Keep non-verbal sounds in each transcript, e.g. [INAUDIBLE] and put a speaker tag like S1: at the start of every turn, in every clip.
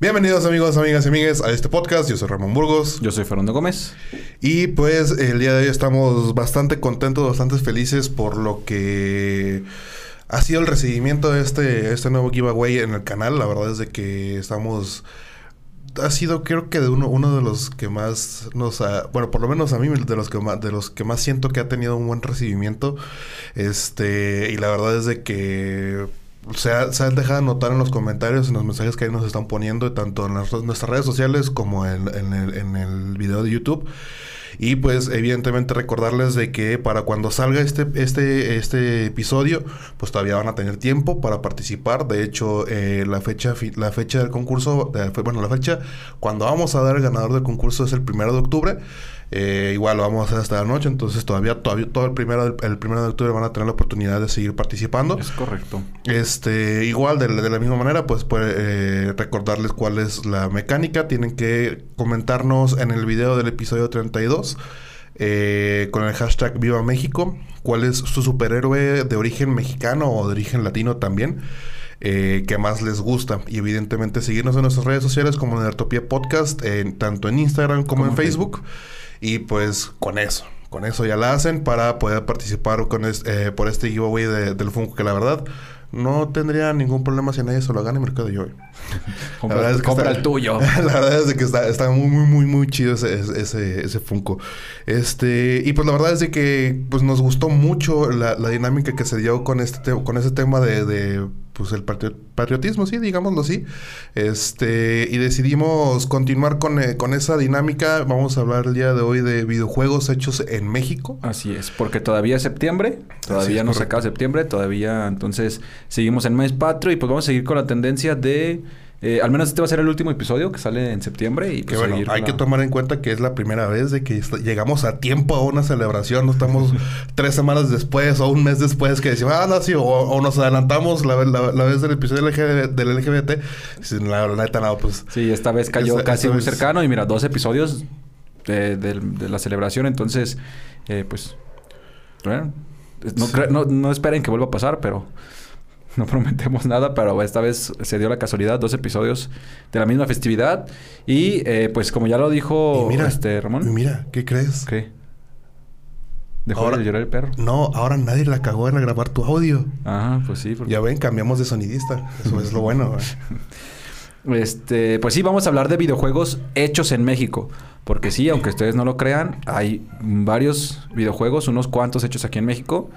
S1: Bienvenidos amigos, amigas y amigues a este podcast. Yo soy Ramón Burgos.
S2: Yo soy Fernando Gómez.
S1: Y pues el día de hoy estamos bastante contentos, bastante felices por lo que ha sido el recibimiento de este, este nuevo giveaway en el canal. La verdad es de que estamos... Ha sido creo que de uno, uno de los que más nos ha... Bueno, por lo menos a mí de los que más, de los que más siento que ha tenido un buen recibimiento. Este... Y la verdad es de que se, ha, han dejado notar en los comentarios, en los mensajes que ahí nos están poniendo, tanto en nuestras redes sociales como en, el, video de YouTube. Y pues evidentemente recordarles de que para cuando salga este, este, este episodio, pues todavía van a tener tiempo para participar. De hecho, eh, la, fecha, la fecha del concurso, bueno, la fecha cuando vamos a dar el ganador del concurso es el primero de octubre. Eh, igual lo vamos a hacer hasta la noche, entonces todavía, todavía todo el primero, el primero de octubre van a tener la oportunidad de seguir participando.
S2: Es correcto.
S1: Este, igual de, la misma manera, pues, pues eh, recordarles cuál es la mecánica. Tienen que comentarnos en el video del episodio 32 eh, con el hashtag Viva México cuál es su superhéroe de origen mexicano o de origen latino también. Eh, que más les gusta. Y evidentemente seguirnos en nuestras redes sociales como Nertopia Podcast, tanto en Instagram como, en Facebook. Y pues con eso, con eso ya la hacen para poder participar con eh, por este giveaway del Funko, que la verdad no tendría ningún problema si nadie se lo gana en Mercado Yo. [LAUGHS]
S2: compra, compra el tuyo.
S1: La verdad es [LAUGHS] que está, está muy, muy, muy, muy chido ese, ese, ese Funko. Este, y pues la verdad es de que pues nos gustó mucho la, la dinámica que se dio con este con ese tema de, de pues el patriotismo, sí, digámoslo así. Este, y decidimos continuar con, eh, con, esa dinámica. Vamos a hablar el día de hoy de videojuegos hechos en México.
S2: Así es, porque todavía es septiembre, todavía no se acaba septiembre, todavía entonces seguimos en mes patrio y pues vamos a seguir con la tendencia de eh, al menos este va a ser el último episodio que sale en septiembre. Y
S1: pues, bueno, hay que tomar en cuenta que es la primera vez de que llegamos a tiempo a una celebración. No estamos [LAUGHS] tres semanas después o un mes después que decimos, ah, no, sí, o, nos adelantamos la, vez del episodio del LGBT. La, neta, no, pues.
S2: Sí, esta vez cayó casi muy cercano y mira, dos episodios de, la celebración. Entonces, eh, pues, bueno, no, no esperen que vuelva a pasar, pero no prometemos nada, pero esta vez se dio la casualidad, dos episodios de la misma festividad. Y eh, pues como ya lo dijo este Ramón.
S1: mira, ¿qué crees?
S2: ¿Qué? ¿Dejó de llorar el perro?
S1: No, ahora nadie la cagó en grabar tu audio.
S2: Ah, pues sí.
S1: Ya ven, cambiamos de sonidista. Eso es lo bueno. [LAUGHS]
S2: este, pues sí, vamos a hablar de videojuegos hechos en México. Porque sí, aunque ustedes no lo crean, hay varios videojuegos, unos cuantos hechos aquí en México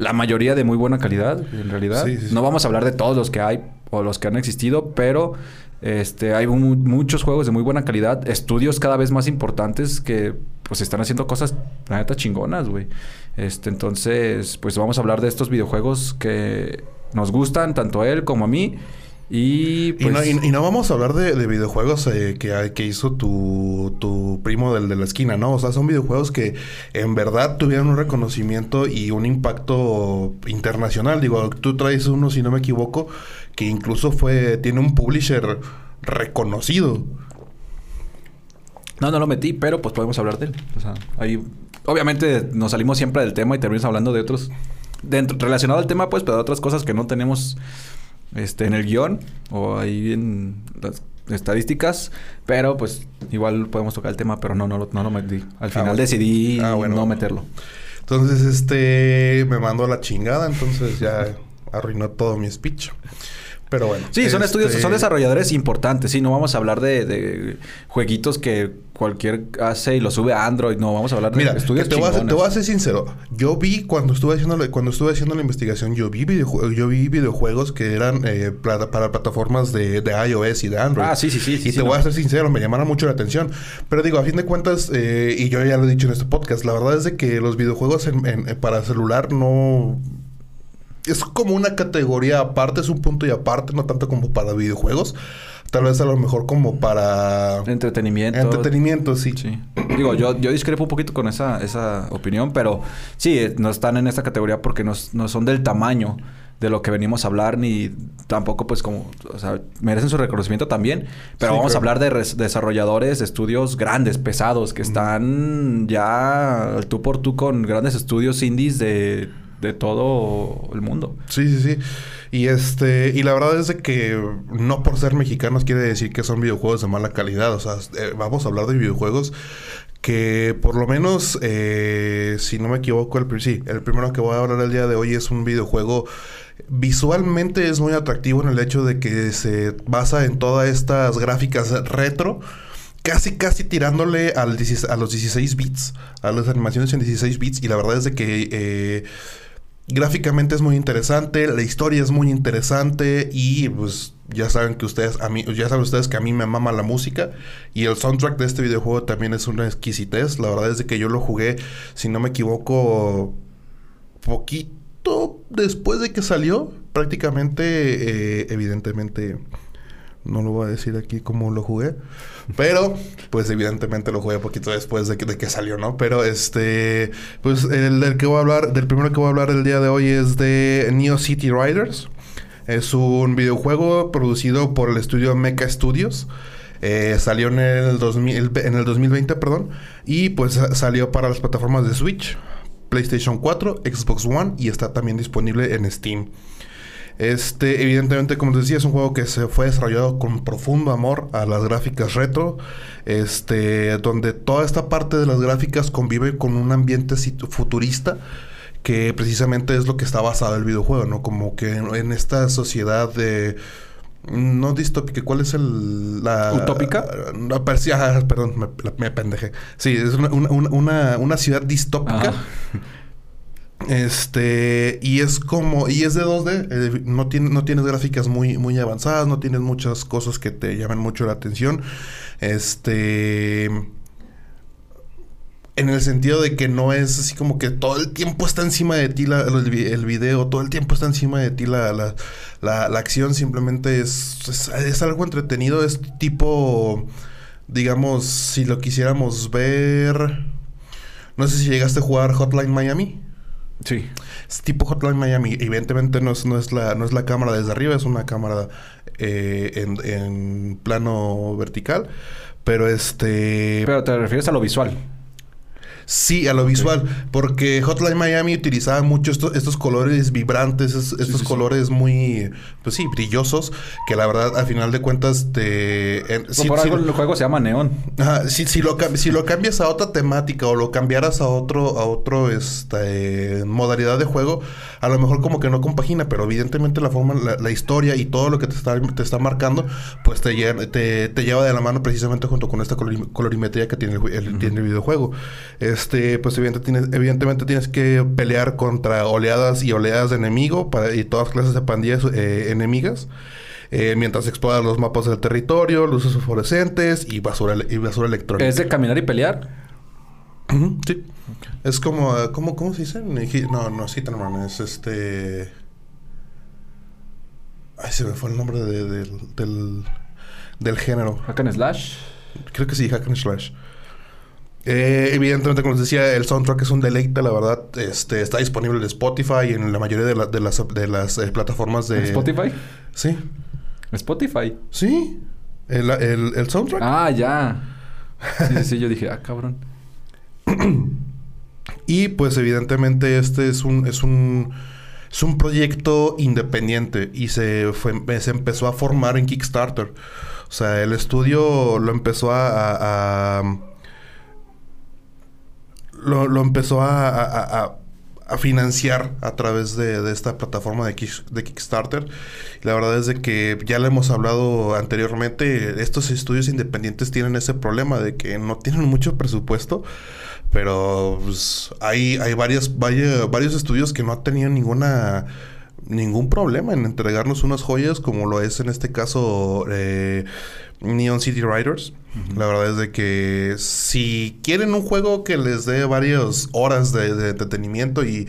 S2: la mayoría de muy buena calidad, en realidad. No vamos a hablar de todos los que hay o los que han existido, pero este, hay muchos juegos de muy buena calidad, estudios cada vez más importantes que pues están haciendo cosas, la neta, chingonas, güey. Este, entonces, pues vamos a hablar de estos videojuegos que nos gustan, tanto a él como a mí. Y,
S1: pues... y, no, vamos a hablar de, videojuegos eh, que, que, hizo tu, tu primo del de la esquina, ¿no? O sea, son videojuegos que en verdad tuvieron un reconocimiento y un impacto internacional. Digo, tú traes uno, si no me equivoco, que incluso fue, tiene un publisher reconocido.
S2: No, no lo metí, pero pues podemos hablar de él. O sea, ahí obviamente nos salimos siempre del tema y terminamos hablando de otros dentro relacionado al tema, pues, pero de otras cosas que no tenemos este, en el guion o ahí en las estadísticas, pero pues igual podemos tocar el tema, pero no, no, no lo metí. Al ah, final decidí ah, no meterlo.
S1: Entonces, este, me mandó a la chingada, entonces ya arruinó todo mi speech. Pero bueno.
S2: Sí, son estudios,
S1: este
S2: son desarrolladores importantes. Sí, no vamos a hablar de, de jueguitos que cualquier hace y lo sube a Android. No, vamos a hablar de
S1: Mira,
S2: estudios
S1: te, voy a, ser- te voy a ser sincero. Yo vi cuando estuve haciendo la- cuando estuve haciendo la investigación, yo vi videojue- yo vi videojuegos que eran eh, para plataformas de, de iOS y de Android.
S2: Ah, sí, sí, sí,
S1: y
S2: sí,
S1: te voy
S2: no.
S1: a ser sincero, me llamaron mucho la atención. Pero digo, a fin de cuentas, eh, y yo ya lo he dicho en este podcast, la verdad es de que los videojuegos en- en- para celular no es como una categoría aparte, es un punto y aparte, no tanto como para videojuegos. Tal vez a lo mejor como para
S2: Entretenimiento.
S1: entretenimiento, sí.
S2: Sí. Digo, yo, yo discrepo un poquito con esa, esa opinión, pero sí, eh, no están en esta categoría porque no, no son del tamaño de lo que venimos a hablar, ni tampoco, pues, como, o sea, merecen su reconocimiento también. Pero
S1: Sí,
S2: vamos a hablar de res- desarrolladores de estudios grandes, pesados, que están ya tú por tú con grandes estudios indies de, de todo el mundo.
S1: Sí, sí, sí. Y este, y la verdad es de que no por ser mexicanos quiere decir que son videojuegos de mala calidad. O sea, eh, vamos a hablar de videojuegos que por lo menos, eh, si no me equivoco, el, sí, el primero que voy a hablar el día de hoy es un videojuego visualmente es muy atractivo en el hecho de que se basa en todas estas gráficas retro. Casi, casi tirándole al 16 a los 16 bits, a las animaciones en 16 bits. Y la verdad es de que eh, Gráficamente es muy interesante, la historia es muy interesante y pues ya saben que ustedes a mí ya saben ustedes que a mí me mama la música y el soundtrack de este videojuego también es una exquisitez. La verdad es que yo lo jugué, si no me equivoco, poquito después de que salió, prácticamente eh, evidentemente no lo voy a decir aquí cómo lo jugué. Pero, pues evidentemente lo jugué poquito después de que, de que salió, ¿no? Pero este, pues el que voy a hablar, del primero que voy a hablar el día de hoy es de Neo City Riders. Es un videojuego producido por el estudio Mecha Studios. Eh, salió en el, 2000, en el 2020, perdón. Y pues sa- salió para las plataformas de Switch, PlayStation 4, Xbox One y está también disponible en Steam. Este, evidentemente, como les decía, es un juego que se fue desarrollado con profundo amor a las gráficas retro. Este, donde toda esta parte de las gráficas convive con un ambiente futurista. Que precisamente es lo que está basado el videojuego, ¿no? Como que en, en esta sociedad de. No distópica, ¿cuál es el. La,
S2: ¿Utópica?
S1: Ajá, perdón, me, la- me pendejé. Sí, es una, una, una- una, una ciudad distópica.
S2: Ajá.
S1: Este, y es como, y es de 2D, eh, no, tiene, no tienes gráficas muy, muy avanzadas, no tienes muchas cosas que te llamen mucho la atención. Este, en el sentido de que no es así como que todo el tiempo está encima de ti la- el, vi- el video, todo el tiempo está encima de ti la, la, la- acción, simplemente es, es algo entretenido, es tipo, digamos, si lo quisiéramos ver, no sé si llegaste a jugar Hotline Miami.
S2: Sí.
S1: Es tipo Hotline Miami. Evidentemente no es, no es, la, no es la cámara desde arriba, es una cámara eh, en, en plano vertical. Pero este...
S2: Pero te refieres a lo visual.
S1: Sí, a lo visual, porque Hotline Miami utilizaba mucho estos, estos colores vibrantes, es- estos
S2: sí, sí.
S1: colores muy, pues sí, brillosos, que la verdad, al final de cuentas, te... en-
S2: Pero
S1: sí-
S2: por algo el juego se llama Neón.
S1: Ajá, si, si, lo, si lo cambias a otra temática o lo cambiaras a otro, a otro este, modalidad de juego, a lo mejor como que no compagina, pero evidentemente la forma, la, la historia y todo lo que te está, te está marcando, pues te, te, te lleva de la mano precisamente junto con esta colori- colorimetría que tiene el, el- tiene el videojuego. Este, pues evidentemente tienes, evidentemente tienes que pelear contra oleadas y oleadas de enemigo para, y todas clases de pandillas eh, enemigas. eh, mientras exploras los mapas del territorio, luces fluorescentes y basura, y basura electrónica.
S2: ¿Es de caminar y pelear?
S1: Sí. Es como, eh, ¿cómo, ¿cómo se dice? No, no, Hitman, es este... Ay, se me fue el nombre de- del, del, del género.
S2: Hack and Slash.
S1: Creo que sí, Hack and Slash. Eh, evidentemente, como les decía, el soundtrack es un deleite, la verdad. Este, está disponible en Spotify y en la mayoría de, la- de las, de las eh, plataformas de...
S2: ¿Spotify?
S1: Sí.
S2: Spotify.
S1: Sí. El, el, el soundtrack.
S2: Ah, ya. Sí, sí, sí. Yo dije, ah, cabrón.
S1: Y pues evidentemente este es un, es un, es un proyecto independiente y se, fue, se empezó a formar en Kickstarter. O sea, el estudio lo empezó a... a- a- lo, lo empezó a, a- a- financiar a través de, esta plataforma de, de, Kickstarter. la verdad es de que ya le hemos hablado anteriormente, estos estudios independientes tienen ese problema de que no tienen mucho presupuesto, pero pues, hay, hay varias, varios estudios que no tenían ninguna ningún problema en entregarnos unas joyas como lo es en este caso eh, Neon City Riders. La verdad es de que si quieren un juego que les dé varias horas de, entretenimiento y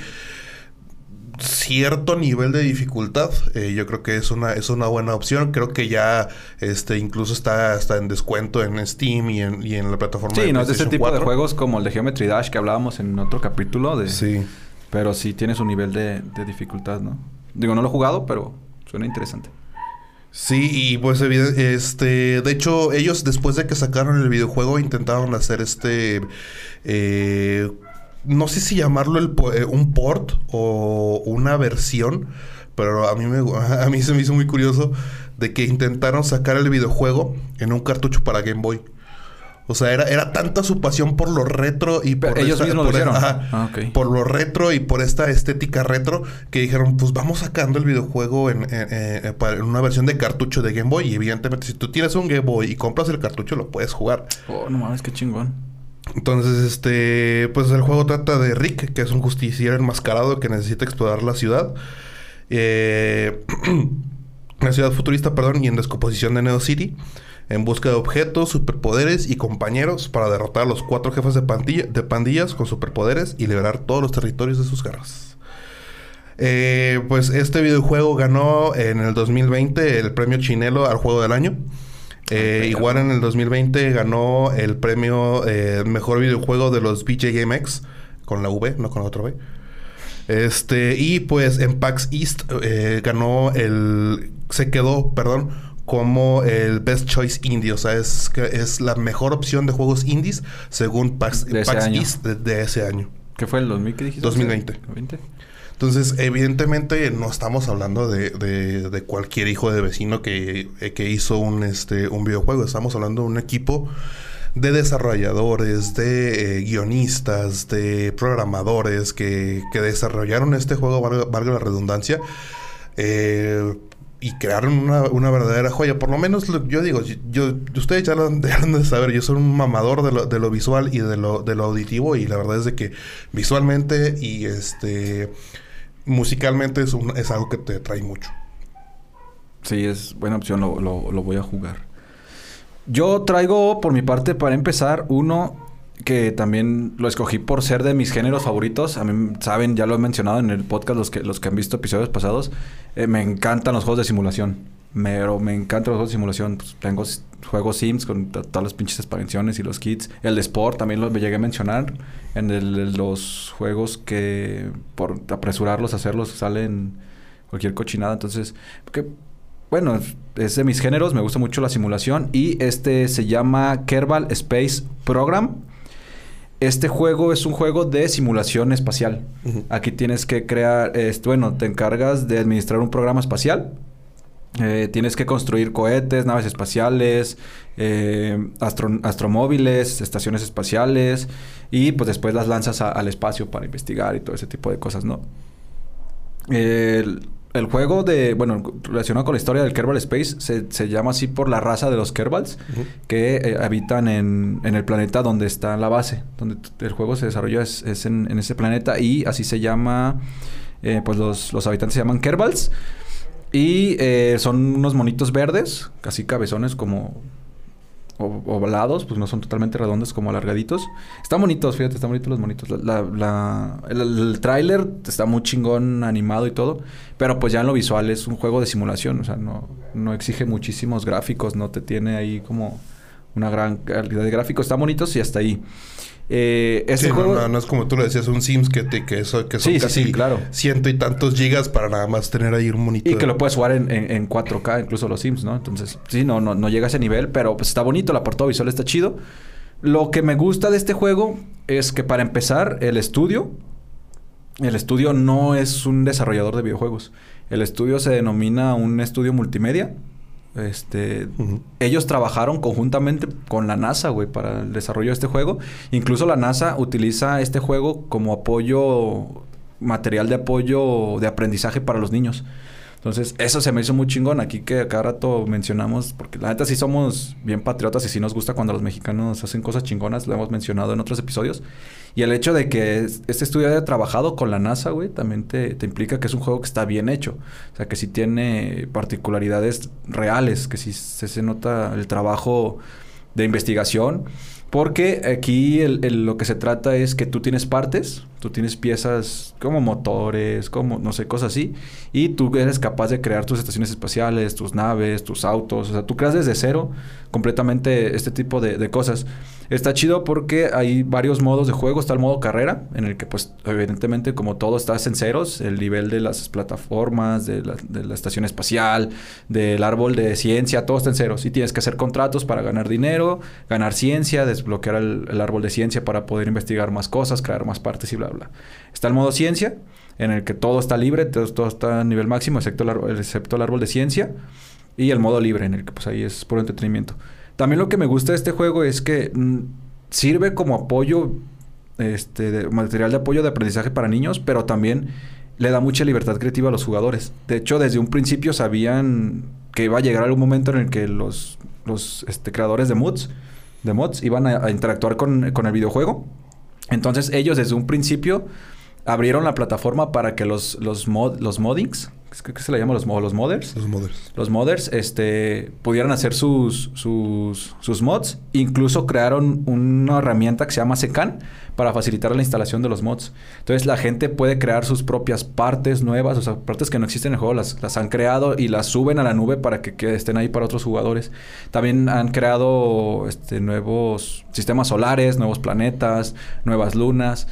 S1: cierto nivel de dificultad, eh, yo creo que es una, es una buena opción. Creo que ya este incluso está, está en descuento en Steam y en, y en la plataforma
S2: sí, no es de ese tipo de juegos como el de Geometry Dash que hablábamos en otro capítulo de...
S1: Sí.
S2: Pero sí tiene su nivel de, de dificultad, ¿no? Digo, no lo he jugado, pero suena interesante.
S1: Sí, y pues este, de hecho ellos después de que sacaron el videojuego intentaron hacer este, eh, no sé si llamarlo el, eh, un port o una versión, pero a mí, me, [LAUGHS] a mí se me hizo muy curioso de que intentaron sacar el videojuego en un cartucho para Game Boy. O sea, era, era tanta su pasión por lo retro y por
S2: ellos mismos
S1: por,
S2: lo ah,
S1: por lo retro y por esta estética retro que dijeron, pues vamos sacando el videojuego en, en, una versión de cartucho de Game Boy. Y evidentemente, si tú tienes un Game Boy y compras el cartucho, lo puedes jugar.
S2: Oh, no mames, qué chingón.
S1: Entonces, este, pues el juego trata de Rick, que es un justiciero enmascarado que necesita explorar la ciudad. Eh, [CLEARS THROAT] la ciudad futurista, perdón, y en descomposición de Neo City en busca de objetos, superpoderes y compañeros para derrotar a los cuatro jefes de, de pandillas con superpoderes y liberar todos los territorios de sus garras. Eh, pues este videojuego ganó en el 2020 el premio Chinelo al juego del año. Eh, igual en el 2020 ganó el premio eh, mejor videojuego de los BJ Game con la V, no con la otra V. Este, y pues en PAX East ganó el. Se quedó, perdón, como el Best Choice Indie. O sea, es, es la mejor opción de juegos indies según PAX, de East de, ese año.
S2: ¿Qué fue el 2000 que dijiste?
S1: 2020. Entonces, evidentemente, no estamos hablando de, de, cualquier hijo de vecino que, eh, que, hizo un, este, un videojuego. Estamos hablando de un equipo de desarrolladores, de eh, guionistas, de programadores que, que desarrollaron este juego, valga, valga la redundancia. Eh, y crearon una, una, verdadera joya. Por lo menos yo digo, yo, ustedes [LAUGHS] ya lo han, de saber, yo soy un mamador de lo, de lo visual y de lo, de lo auditivo y la verdad es de que visualmente y este musicalmente es, un, es algo que te trae mucho.
S2: Sí, es buena opción, lo, lo, lo voy a jugar. Yo traigo por mi parte para empezar uno que también lo escogí por ser de mis géneros favoritos. A mí, saben, ya lo he mencionado en el podcast, los que, los que han visto episodios pasados. Eh, me encantan los juegos de simulación. Pero me encantan los juegos de simulación. Pues, tengo juegos Sims con todas las pinches expansiones y los kits. El de Sport también lo llegué a mencionar. En los juegos que por apresurarlos, hacerlos, salen cualquier cochinada. Entonces, que, bueno, es de mis géneros. Me gusta mucho la simulación. Y este se llama Kerbal Space Program. Este juego es un juego de simulación espacial. Aquí tienes que crear, bueno, te encargas de administrar un programa espacial. Eh, tienes que construir cohetes, naves espaciales, eh, astromóviles, estaciones espaciales y pues después las lanzas al espacio para investigar y todo ese tipo de cosas, ¿no? El, el juego de, bueno, relacionado con la historia del Kerbal Space, se, llama así por la raza de los Kerbals que eh, habitan en, el planeta donde está la base, donde el juego se desarrolla es, en, ese planeta y así se llama, eh, pues los, los, habitantes se llaman Kerbals y eh, son unos monitos verdes, casi cabezones como ovalados, pues no son totalmente redondos como alargaditos. Están bonitos, fíjate, están bonitos los monitos. La, el, el tráiler está muy chingón animado y todo, pero pues ya en lo visual es un juego de simulación, o sea, no, no exige muchísimos gráficos, no te tiene ahí como una gran calidad de gráficos, están bonitos y hasta ahí.
S1: Eh, ese juego... no, es como tú lo decías, un Sims que, te, que, eso, que son casi claro. ciento y tantos gigas para nada más tener ahí un monitor.
S2: Y que lo puedes jugar en, en, 4K, incluso los Sims, ¿no? Entonces, sí, no, no, no llega a ese nivel, pero pues está bonito, la portada visual está chido. Lo que me gusta de este juego es que para empezar, el estudio, el estudio no es un desarrollador de videojuegos. El estudio se denomina un estudio multimedia. Este, ellos trabajaron conjuntamente con la NASA, güey, para el desarrollo de este juego. Incluso la NASA utiliza este juego como apoyo material de apoyo de aprendizaje para los niños. Entonces, eso se me hizo muy chingón aquí que cada rato mencionamos, porque la neta sí somos bien patriotas y sí nos gusta cuando los mexicanos hacen cosas chingonas, lo hemos mencionado en otros episodios. Y el hecho de que este estudio haya trabajado con la NASA, güey, también te, te, implica que es un juego que está bien hecho. O sea, que sí tiene particularidades reales, que sí se, se nota el trabajo de investigación porque aquí lo que se trata es que tú tienes partes, tú tienes piezas como motores, como no sé, cosas así, y tú eres capaz de crear tus estaciones espaciales, tus naves, tus autos, o sea, tú creas desde cero completamente este tipo de, de cosas. Está chido porque hay varios modos de juego. Está el modo carrera, en el que, pues, evidentemente, como todo, estás en ceros. El nivel de las plataformas, de la, estación espacial, del árbol de ciencia, todo está en ceros. Y tienes que hacer contratos para ganar dinero, ganar ciencia, desbloquear el, árbol de ciencia para poder investigar más cosas, crear más partes y bla, bla. Está el modo ciencia, en el que todo está libre, todo, está a nivel máximo, excepto el, excepto el árbol de ciencia. Y el modo libre, en el que, pues, ahí es puro entretenimiento. También lo que me gusta de este juego es que mm, sirve como apoyo, este, material de apoyo de aprendizaje para niños, pero también le da mucha libertad creativa a los jugadores. De hecho, desde un principio sabían que iba a llegar algún momento en el que los, los este, creadores de mods, de mods iban a, interactuar con, con, el videojuego. Entonces ellos desde un principio abrieron la plataforma para que los, los, mod, los moddings, ¿qué se le llama? Los, los modders.
S1: Los modders.
S2: Los modders, este, pudieran hacer sus, sus, sus mods. Incluso crearon una herramienta que se llama Secan para facilitar la instalación de los mods. Entonces la gente puede crear sus propias partes nuevas, o sea, partes que no existen en el juego, las, las han creado y las suben a la nube para que, que estén ahí para otros jugadores. También han creado este, nuevos sistemas solares, nuevos planetas, nuevas lunas.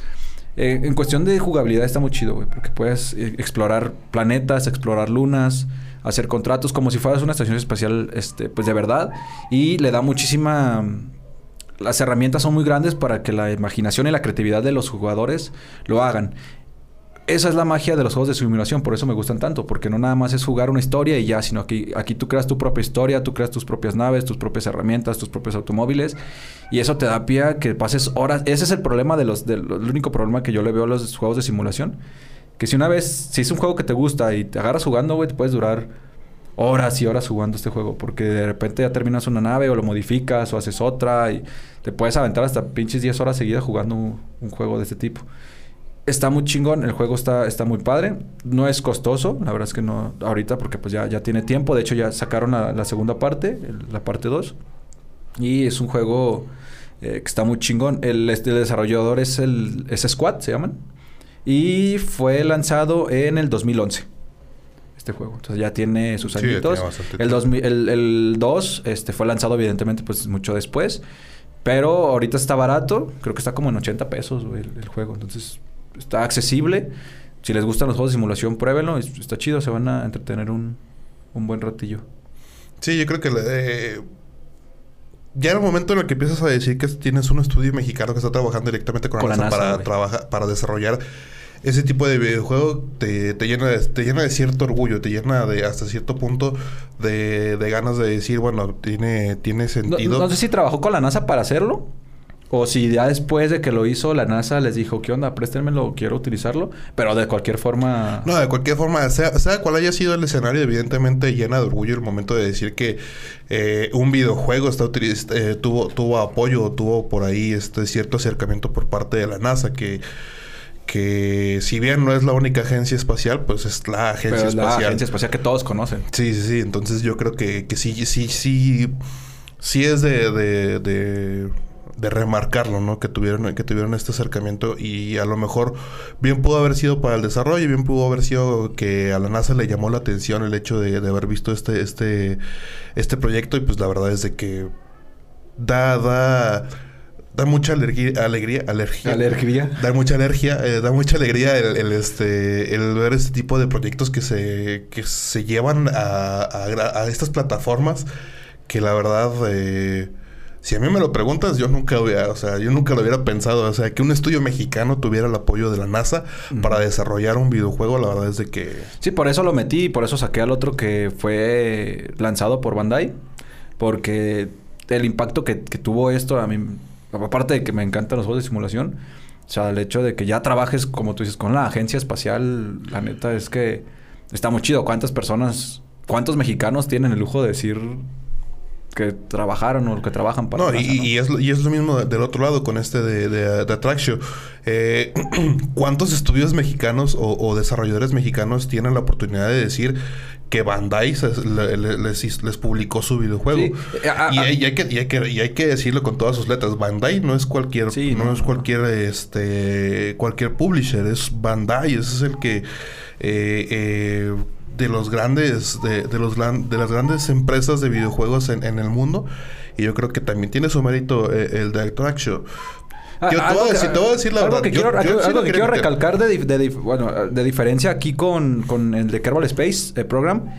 S2: Eh, en cuestión de jugabilidad está muy chido, güey, porque puedes eh, explorar planetas, explorar lunas, hacer contratos como si fueras una estación espacial, este, pues de verdad. Y le da muchísima... Las herramientas son muy grandes para que la imaginación y la creatividad de los jugadores lo hagan esa es la magia de los juegos de simulación, por eso me gustan tanto, porque no nada más es jugar una historia y ya, sino que aquí tú creas tu propia historia, tú creas tus propias naves, tus propias herramientas, tus propios automóviles, y eso te da pie a que pases horas. Ese es el problema de los, del el único problema que yo le veo a los juegos de simulación, que si una vez, si es un juego que te gusta y te agarras jugando, güey, te puedes durar horas y horas jugando este juego, porque de repente ya terminas una nave o lo modificas o haces otra y te puedes aventar hasta pinches 10 horas seguidas jugando un juego de este tipo. Está muy chingón, el juego está, está muy padre. No es costoso, la verdad es que no ahorita porque pues ya, ya tiene tiempo. De hecho ya sacaron la, segunda parte, la parte 2. Y es un juego eh, que está muy chingón. El, este, desarrollador es el es Squad, se llaman. Y fue lanzado en el 2011 este juego. Entonces ya tiene sus añitos. el, el, 2 este, fue lanzado evidentemente pues mucho después. Pero ahorita está barato. Creo que está como en 80 pesos el, juego. Entonces está accesible. Si les gustan los juegos de simulación, pruébenlo. Está chido, se van a entretener un, un buen ratillo.
S1: Sí, yo creo que eh, ya en el momento en el que empiezas a decir que tienes un estudio mexicano que está trabajando directamente con, la, NASA, para, trabajar, para desarrollar ese tipo de videojuego, te, te, llena de, te llena de cierto orgullo, te llena de hasta cierto punto de, de ganas de decir, bueno, tiene, tiene sentido.
S2: no sé si trabajó con la NASA para hacerlo. O si ya después de que lo hizo la NASA les dijo, ¿qué onda? Préstenmelo, quiero utilizarlo. Pero de cualquier forma...
S1: No, de cualquier forma, sea, sea cual haya sido el escenario, evidentemente llena de orgullo el momento de decir que eh, un videojuego está eh, tuvo, tuvo apoyo, tuvo por ahí este cierto acercamiento por parte de la NASA que que si bien no es la única agencia espacial, pues es la agencia Pero es espacial.
S2: La agencia espacial que todos conocen.
S1: Sí, sí, sí. Entonces yo creo que, que sí, sí, sí, sí es de, de de remarcarlo, ¿no? Que tuvieron, que tuvieron este acercamiento y a lo mejor bien pudo haber sido para el desarrollo, bien pudo haber sido que a la NASA le llamó la atención el hecho de, haber visto este, este, este proyecto y pues la verdad es de que da, da, da mucha alergia, alegría, alergia,
S2: alergia,
S1: da mucha alergia, eh, da mucha alegría el, este, el ver este tipo de proyectos que se, que se llevan a, a, estas plataformas que la verdad eh, si a mí me lo preguntas, yo nunca hubiera, o sea, yo nunca lo hubiera pensado. O sea, que un estudio mexicano tuviera el apoyo de la NASA para desarrollar un videojuego, la verdad es de que.
S2: Sí, por eso lo metí y por eso saqué al otro que fue lanzado por Bandai. Porque el impacto que, tuvo esto, a mí, aparte de que me encantan los juegos de simulación, O sea, el hecho de que ya trabajes, como tú dices, con la agencia espacial, la neta es que está muy chido. ¿Cuántas personas, cuántos mexicanos tienen el lujo de decir que trabajaron o que trabajan para
S1: no, y, es, y es lo mismo del otro lado con este de, de, de Attraction. Eh, [CLEARS THROAT] ¿Cuántos estudios mexicanos o, desarrolladores mexicanos tienen la oportunidad de decir que Bandai les, publicó su videojuego? Eh, y, hay que, y, hay que, decirlo con todas sus letras. Bandai no es cualquier, no, es cualquier, este, cualquier publisher, es Bandai. Ese es el que eh, eh de los grandes, de, los de las grandes empresas de videojuegos en, el mundo. Y yo creo que también tiene su mérito eh, el de Action.
S2: Yo te, voy a decir, te, voy a decir, la verdad. Que quiero, algo que quiero recalcar de, bueno, de diferencia aquí con, con el de Kerbal Space el Program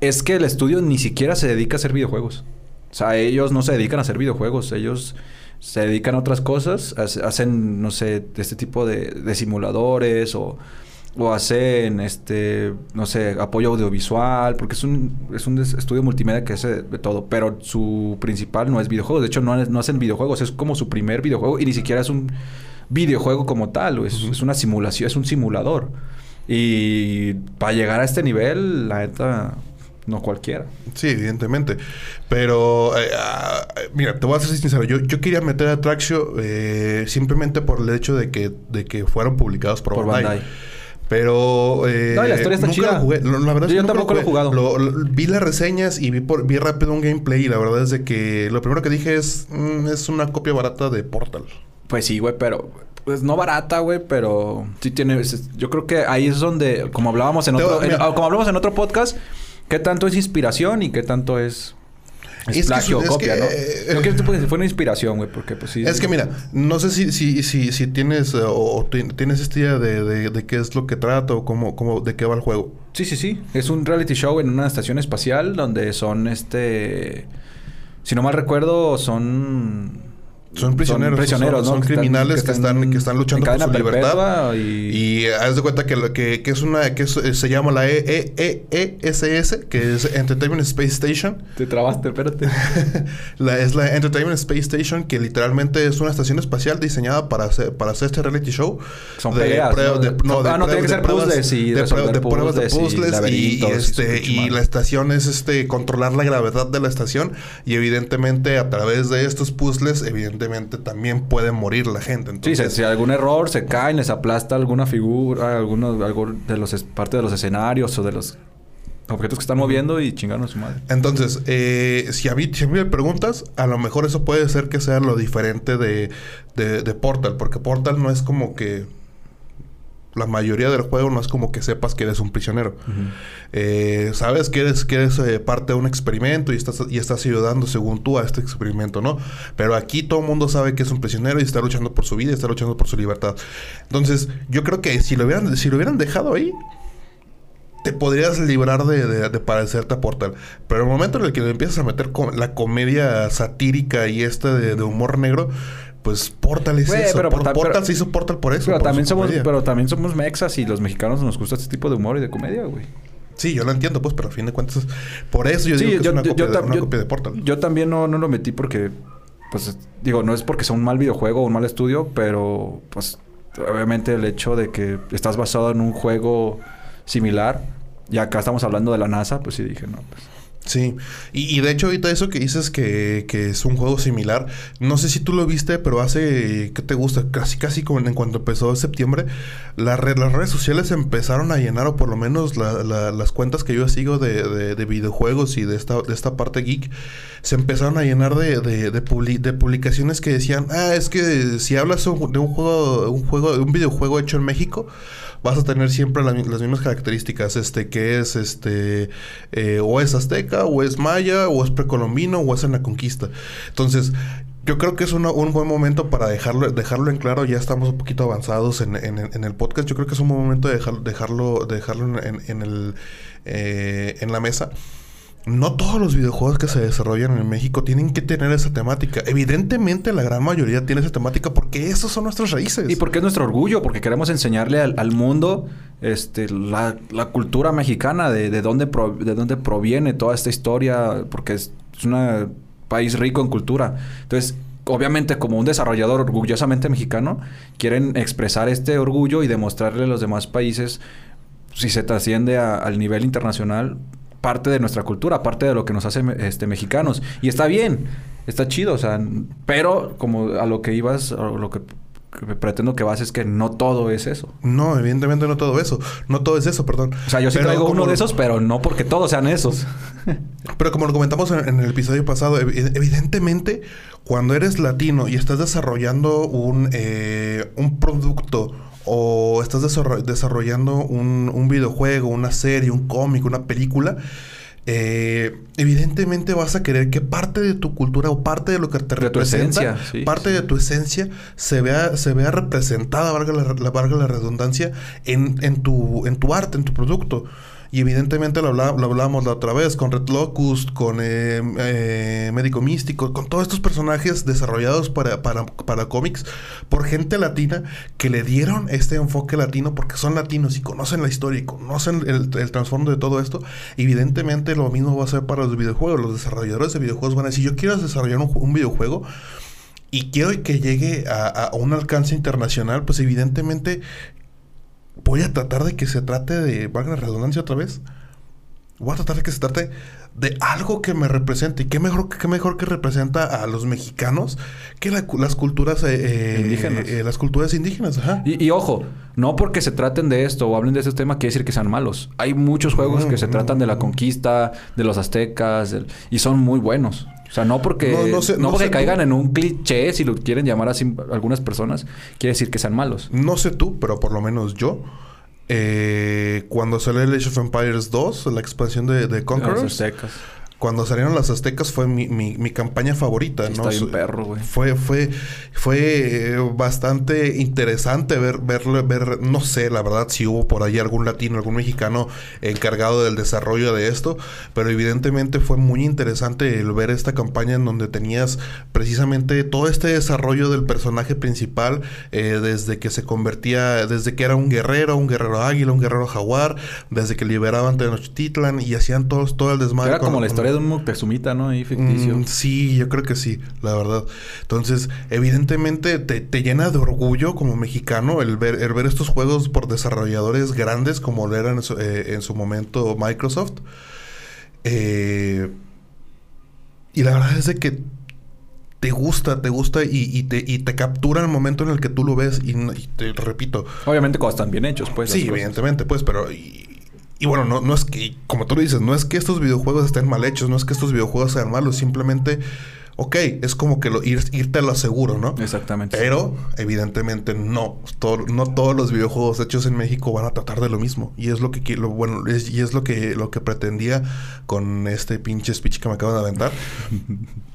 S2: es que el estudio ni siquiera se dedica a hacer videojuegos. O sea, ellos no se dedican a hacer videojuegos. Ellos se dedican a otras cosas. Hacen, no sé, este tipo de, de simuladores o o hacen este no sé apoyo audiovisual porque es un es un estudio multimedia que hace de todo pero su principal no es videojuegos de hecho no, no hacen videojuegos es como su primer videojuego y ni siquiera es un videojuego como tal es, es una simulación es un simulador y para llegar a este nivel la neta no cualquiera.
S1: Sí, evidentemente. Pero, eh, ah, mira, te voy a ser sincero. Yo, yo quería meter a Traxio eh, simplemente por el hecho de que, de que fueron publicados por, por Bandai. Pero.
S2: Eh, no, la historia está chida.
S1: jugué. La verdad
S2: yo, tampoco lo, he jugado.
S1: vi las reseñas y vi, por, vi rápido un gameplay. Y la verdad es de que lo primero que dije es. Mm, es una copia barata de Portal.
S2: Pues sí, güey, pero. Pues no barata, güey, pero sí tiene. Yo creo que ahí es donde, como hablábamos en otro, como hablábamos en otro podcast, qué tanto es inspiración y qué tanto es es, plagio o copia, ¿no? Eh, que fue una inspiración, güey, porque pues sí.
S1: Es que mira, no sé si, si, si, si tienes eh, o, tienes esta idea de, de, qué es lo que trata o cómo, cómo, de qué va el juego.
S2: Sí, sí, sí. Es un reality show en una estación espacial donde son este. Si no mal recuerdo, son
S1: son prisioneros. Son, prisioneros, son, criminales que están, que están, luchando por su libertad. Y... haz de cuenta que, que, que es una... que se llama la EESS, e, que es Entertainment Space Station.
S2: Te trabaste, espérate. [LAUGHS]
S1: la, es la Entertainment Space Station, que literalmente es una estación espacial diseñada para hacer, para hacer este reality show.
S2: Son peleas, ¿no? De, no, de, ah, no, tiene que ser puzzles y
S1: de, pruebas de puzzles y, este, y la estación es este controlar la gravedad de la estación y evidentemente a través de estos puzzles, evidentemente también puede morir la gente.
S2: Entonces, sí, si, algún error se cae, les aplasta alguna figura, alguno, algo de los parte de los escenarios o de los objetos que están moviendo y chingaron a su madre.
S1: Entonces, eh, si, a mí, si, me preguntas, a lo mejor eso puede ser que sea lo diferente de, de Portal, porque Portal no es como que la mayoría del juego no es como que sepas que eres un prisionero. Eh, sabes que eres, que eres eh, parte de un experimento y estás, y estás ayudando según tú a este experimento, ¿no? Pero aquí todo el mundo sabe que es un prisionero y está luchando por su vida y está luchando por su libertad. Entonces, yo creo que si lo hubieran, si lo hubieran dejado ahí, te podrías librar de, de, parecerte a Portal. Pero el momento en el que empiezas a meter la comedia satírica y esta de, humor negro, pues Portal es eso. Pero, Portal se hizo Portal por eso.
S2: Pero también, somos, pero también somos mexas y los mexicanos nos gusta este tipo de humor y de comedia, güey.
S1: Sí, yo lo entiendo, pues, pero a fin de cuentas, por eso yo digo que es una, copia, de, Portal.
S2: Yo también no, no lo metí porque, pues, digo, no es porque sea un mal videojuego o un mal estudio, pero, pues, obviamente el hecho de que estás basado en un juego similar, y acá estamos hablando de la NASA, pues sí dije, no, pues
S1: Sí, y, de hecho ahorita eso que dices que, que, es un juego similar, no sé si tú lo viste, pero hace, ¿qué te gusta? Casi, casi como en cuanto empezó septiembre, las redes sociales empezaron a llenar, o por lo menos las cuentas que yo sigo de, de, videojuegos y de esta, de esta parte geek, se empezaron a llenar de, de, de, publicaciones que decían, ah, es que si hablas de un juego, un juego, de un videojuego hecho en México, vas a tener siempre las mismas características, este, que es, este, eh, o es azteca, o es maya, o es precolombino, o es en la conquista. Entonces, yo creo que es un buen momento para dejarlo, dejarlo en claro. Ya estamos un poquito avanzados en, el podcast. Yo creo que es un buen momento de dejarlo, dejarlo en, el, eh, en la mesa no todos los videojuegos que se desarrollan en México tienen que tener esa temática. Evidentemente la gran mayoría tiene esa temática porque esos son nuestras raíces.
S2: Y porque es nuestro orgullo, porque queremos enseñarle al, mundo este, la, cultura mexicana, de, de, dónde de dónde proviene toda esta historia, porque es, un país rico en cultura. Entonces, obviamente como un desarrollador orgullosamente mexicano, quieren expresar este orgullo y demostrarle a los demás países, si se trasciende al nivel internacional, parte de nuestra cultura, parte de lo que nos hace este, mexicanos. Y está bien, está chido, o sea, pero como a lo que ibas, a lo que pretendo que vas es que no todo es eso.
S1: No, evidentemente no todo eso. No todo es eso, perdón.
S2: O sea, yo sí traigo uno de esos, pero no porque todos sean esos. [LAUGHS]
S1: pero como lo comentamos en, el episodio pasado, evidentemente cuando eres latino y estás desarrollando un, eh, un producto o estás desarrollando un, un videojuego, una serie, un cómic, una película, eh, evidentemente vas a querer que parte de tu cultura o parte de lo que te representa, parte de tu esencia se vea, se vea representada, valga la, valga la redundancia, en, en, tu, en tu arte, en tu producto. Y evidentemente lo, hablábamos la otra vez con Red Locust, con eh, eh, Médico Místico, con todos estos personajes desarrollados para, para, para cómics por gente latina que le dieron este enfoque latino porque son latinos y conocen la historia y conocen el, el trasfondo de todo esto. Evidentemente lo mismo va a ser para los videojuegos. Los desarrolladores de videojuegos van a decir, yo quiero desarrollar un, videojuego y quiero que llegue a, a, un alcance internacional, pues evidentemente voy a tratar de que se trate de, valga la redundancia otra vez, voy a tratar de que se trate de algo que me represente. Y qué mejor, qué mejor que representa a los mexicanos que las culturas eh, eh, indígenas. Eh, las culturas indígenas.
S2: Y, ojo, no porque se traten de esto o hablen de ese tema quiere decir que sean malos. Hay muchos juegos que se tratan de la conquista, de los aztecas, y son muy buenos. O sea, no porque, no, porque caigan en un cliché, si lo quieren llamar así algunas personas, quiere decir que sean malos.
S1: No sé tú, pero por lo menos yo. Eh, cuando salió el Age of Empires 2, la expansión de, de Conquerors cuando salieron las aztecas fue mi, mi, campaña favorita, ¿no?
S2: Está perro, güey.
S1: Fue, fue, fue eh, bastante interesante ver, ver, ver, no sé, la verdad, si hubo por ahí algún latino, algún mexicano encargado del desarrollo de esto, pero evidentemente fue muy interesante el ver esta campaña en donde tenías precisamente todo este desarrollo del personaje principal, eh, desde que se convertía, desde que era un guerrero, un guerrero águila, un guerrero jaguar, desde que liberaban Tenochtitlan y hacían todos, todo el desmadre.
S2: Era como la historia un Moctezumita, ¿no? Ahí ficticio. Mm,
S1: sí, yo creo que sí, la verdad. Entonces, evidentemente te, llena de orgullo como mexicano el ver, el ver estos juegos por desarrolladores grandes como lo eran en su, eh, momento Microsoft. Eh, y la verdad es de que te gusta, te gusta y, te, y te captura el momento en el que tú lo ves y, te repito.
S2: Obviamente cuando están bien hechos, pues.
S1: Sí, evidentemente, pues, pero... Y bueno, no, no es que, como tú lo dices, no es que estos videojuegos estén mal hechos, no es que estos videojuegos sean malos, simplemente, ok, es como que lo, irte a lo seguro, ¿no?
S2: Exactamente.
S1: Pero, evidentemente, no. no todos los videojuegos hechos en México van a tratar de lo mismo. Y es lo que, lo, bueno, y es lo que, lo que pretendía con este pinche speech que me acabo de aventar. [LAUGHS]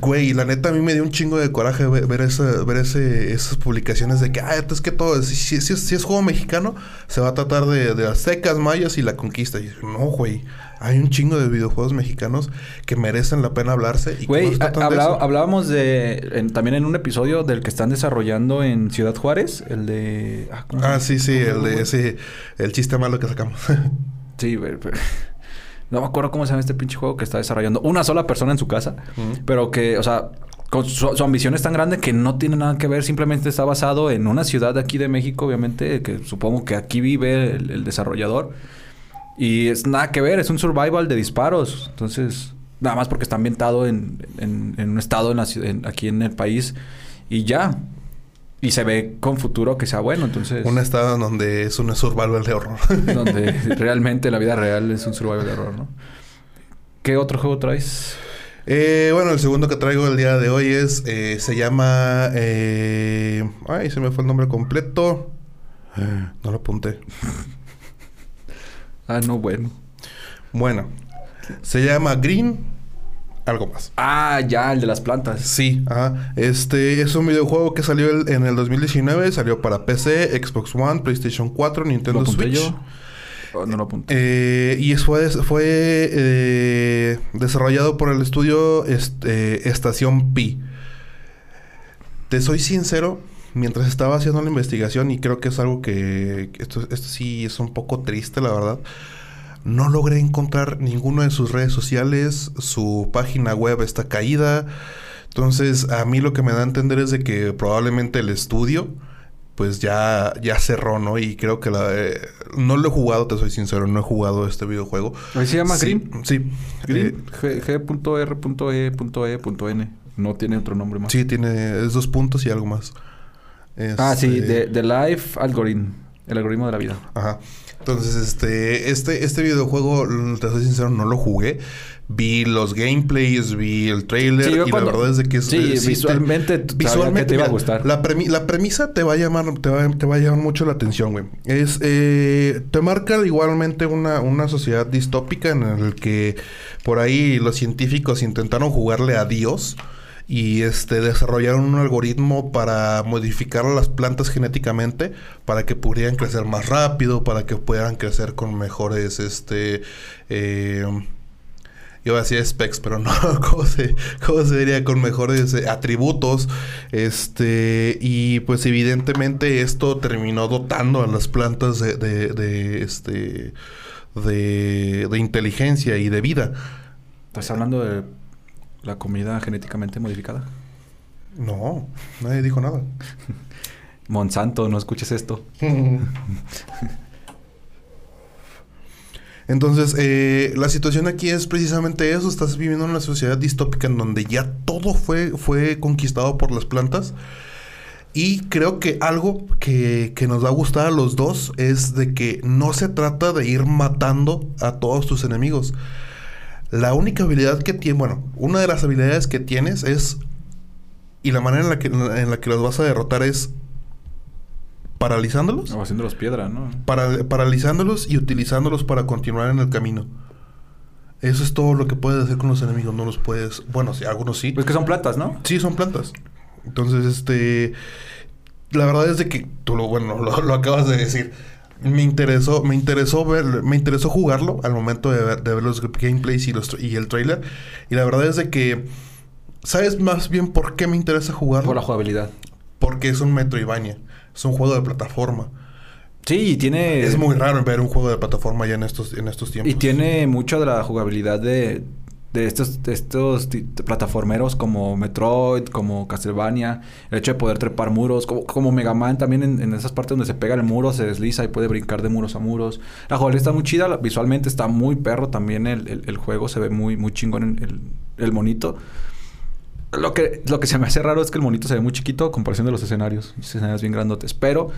S1: Güey, la neta a mí me dio un chingo de coraje ver, ver, ver ese, esas publicaciones de que, ah, es que todo, si, si, si, es juego mexicano, se va a tratar de, de aztecas, mayas y la conquista. Y no, güey, hay un chingo de videojuegos mexicanos que merecen la pena hablarse.
S2: Y güey, hablábamos de, también en un episodio del que están desarrollando en Ciudad Juárez, el de...
S1: Ah, ah sí, sí, el de ese, el chiste malo que sacamos. [LAUGHS]
S2: sí, güey. No me acuerdo cómo se llama este pinche juego que está desarrollando una sola persona en su casa. Pero que, o sea, con su, ambición es tan grande que no tiene nada que ver. Simplemente está basado en una ciudad de aquí de México, obviamente, que supongo que aquí vive el, desarrollador. Y es nada que ver, es un survival de disparos. Entonces, nada más porque está ambientado en, un estado en la, aquí en el país. Y ya. Y se ve con futuro que sea bueno, entonces...
S1: Un estado donde es un survival de horror. [LAUGHS]
S2: donde realmente la vida real es un survival de horror, ¿no? ¿Qué otro juego traes?
S1: Eh, bueno, el segundo que traigo el día de hoy es... Eh, se llama... Eh, ay, se me fue el nombre completo. No lo apunté.
S2: ah, no, bueno.
S1: Bueno. Se llama Green algo más.
S2: Ah, ya, el de las plantas.
S1: Sí, ajá. Este es un videojuego que salió en el 2019, salió para PC, Xbox One, PlayStation 4, Nintendo Switch. Yo?
S2: Oh, no lo apunté.
S1: Eh, y fue, fue eh, desarrollado por el estudio este, Estación Pi. Te soy sincero, mientras estaba haciendo la investigación, y creo que es algo que esto, esto sí es un poco triste, la verdad. No logré encontrar ninguno de sus redes sociales. Su página web está caída. Entonces, a mí lo que me da a entender es de que probablemente el estudio pues ya, ya cerró, ¿no? Y creo que la... Eh, no lo he jugado, te soy sincero, no he jugado este videojuego.
S2: ¿Ahí se llama Grim?
S1: Sí.
S2: Grim. Eh, G.R.E.N. No tiene otro nombre más.
S1: Sí, tiene... Es dos puntos y algo más.
S2: ah, sí. The, The Life Algorithm. El algoritmo de la vida.
S1: Ajá. Entonces, este... Este, este videojuego, te soy sincero, no lo jugué vi los gameplays, vi el trailer y la verdad es de que
S2: sí, eh, visualmente, te, visualmente te iba a gustar.
S1: La, premisa te va a llamar te va, te va, a llamar mucho la atención, güey. Es eh, te marca igualmente una, una sociedad distópica en el que por ahí los científicos intentaron jugarle a Dios y este desarrollaron un algoritmo para modificar las plantas genéticamente para que pudieran crecer más rápido, para que puedan crecer con mejores este eh, iba a decir specs, pero no, [LAUGHS] ¿cómo se, cómo se diría? Con mejores eh, atributos. Este, y pues evidentemente esto terminó dotando a las plantas de, de, este, de, de inteligencia y de vida.
S2: ¿Estás hablando de la comida genéticamente modificada?
S1: No, nadie dijo nada. [LAUGHS]
S2: Monsanto, no escuches esto. [LAUGHS]
S1: Entonces, eh, la situación aquí es precisamente eso. Estás viviendo en una sociedad distópica en donde ya todo fue, fue conquistado por las plantas. Y creo que algo que, que, nos va a gustar a los dos es de que no se trata de ir matando a todos tus enemigos. La única habilidad que tiene, bueno, una de las habilidades que tienes es, y la manera en la que, en la que los vas a derrotar es paralizándolos.
S2: O haciéndolos piedra, ¿no?
S1: Para, paralizándolos y utilizándolos para continuar en el camino. Eso es todo lo que puedes hacer con los enemigos. No los puedes. Bueno, sí, algunos sí.
S2: Pues que son plantas, ¿no?
S1: Sí, son plantas. Entonces, este. La verdad es de que tú lo, bueno, lo, acabas de decir. Me interesó, me interesó ver, me interesó jugarlo al momento de ver, de ver los gameplays y, los, y el trailer. Y la verdad es de que. ¿Sabes más bien por qué me interesa jugarlo?
S2: Por la jugabilidad.
S1: Porque es un Metroidvania es un juego de plataforma.
S2: Sí, tiene...
S1: Es muy raro ver un juego de plataforma ya en estos, en estos tiempos.
S2: Y tiene mucho de la jugabilidad de, de estos, estos plataformeros como Metroid, como Castlevania. El hecho de poder trepar muros, como, como Mega Man también en, esas partes donde se pega el muro, se desliza y puede brincar de muros a muros. La jugabilidad está muy chida, visualmente está muy perro también el, el, juego, se ve muy, muy chingón el, el monito. Lo que, lo que se me hace raro es que el monito se ve muy chiquito a comparación de los escenarios. Escenarios bien grandotes. Pero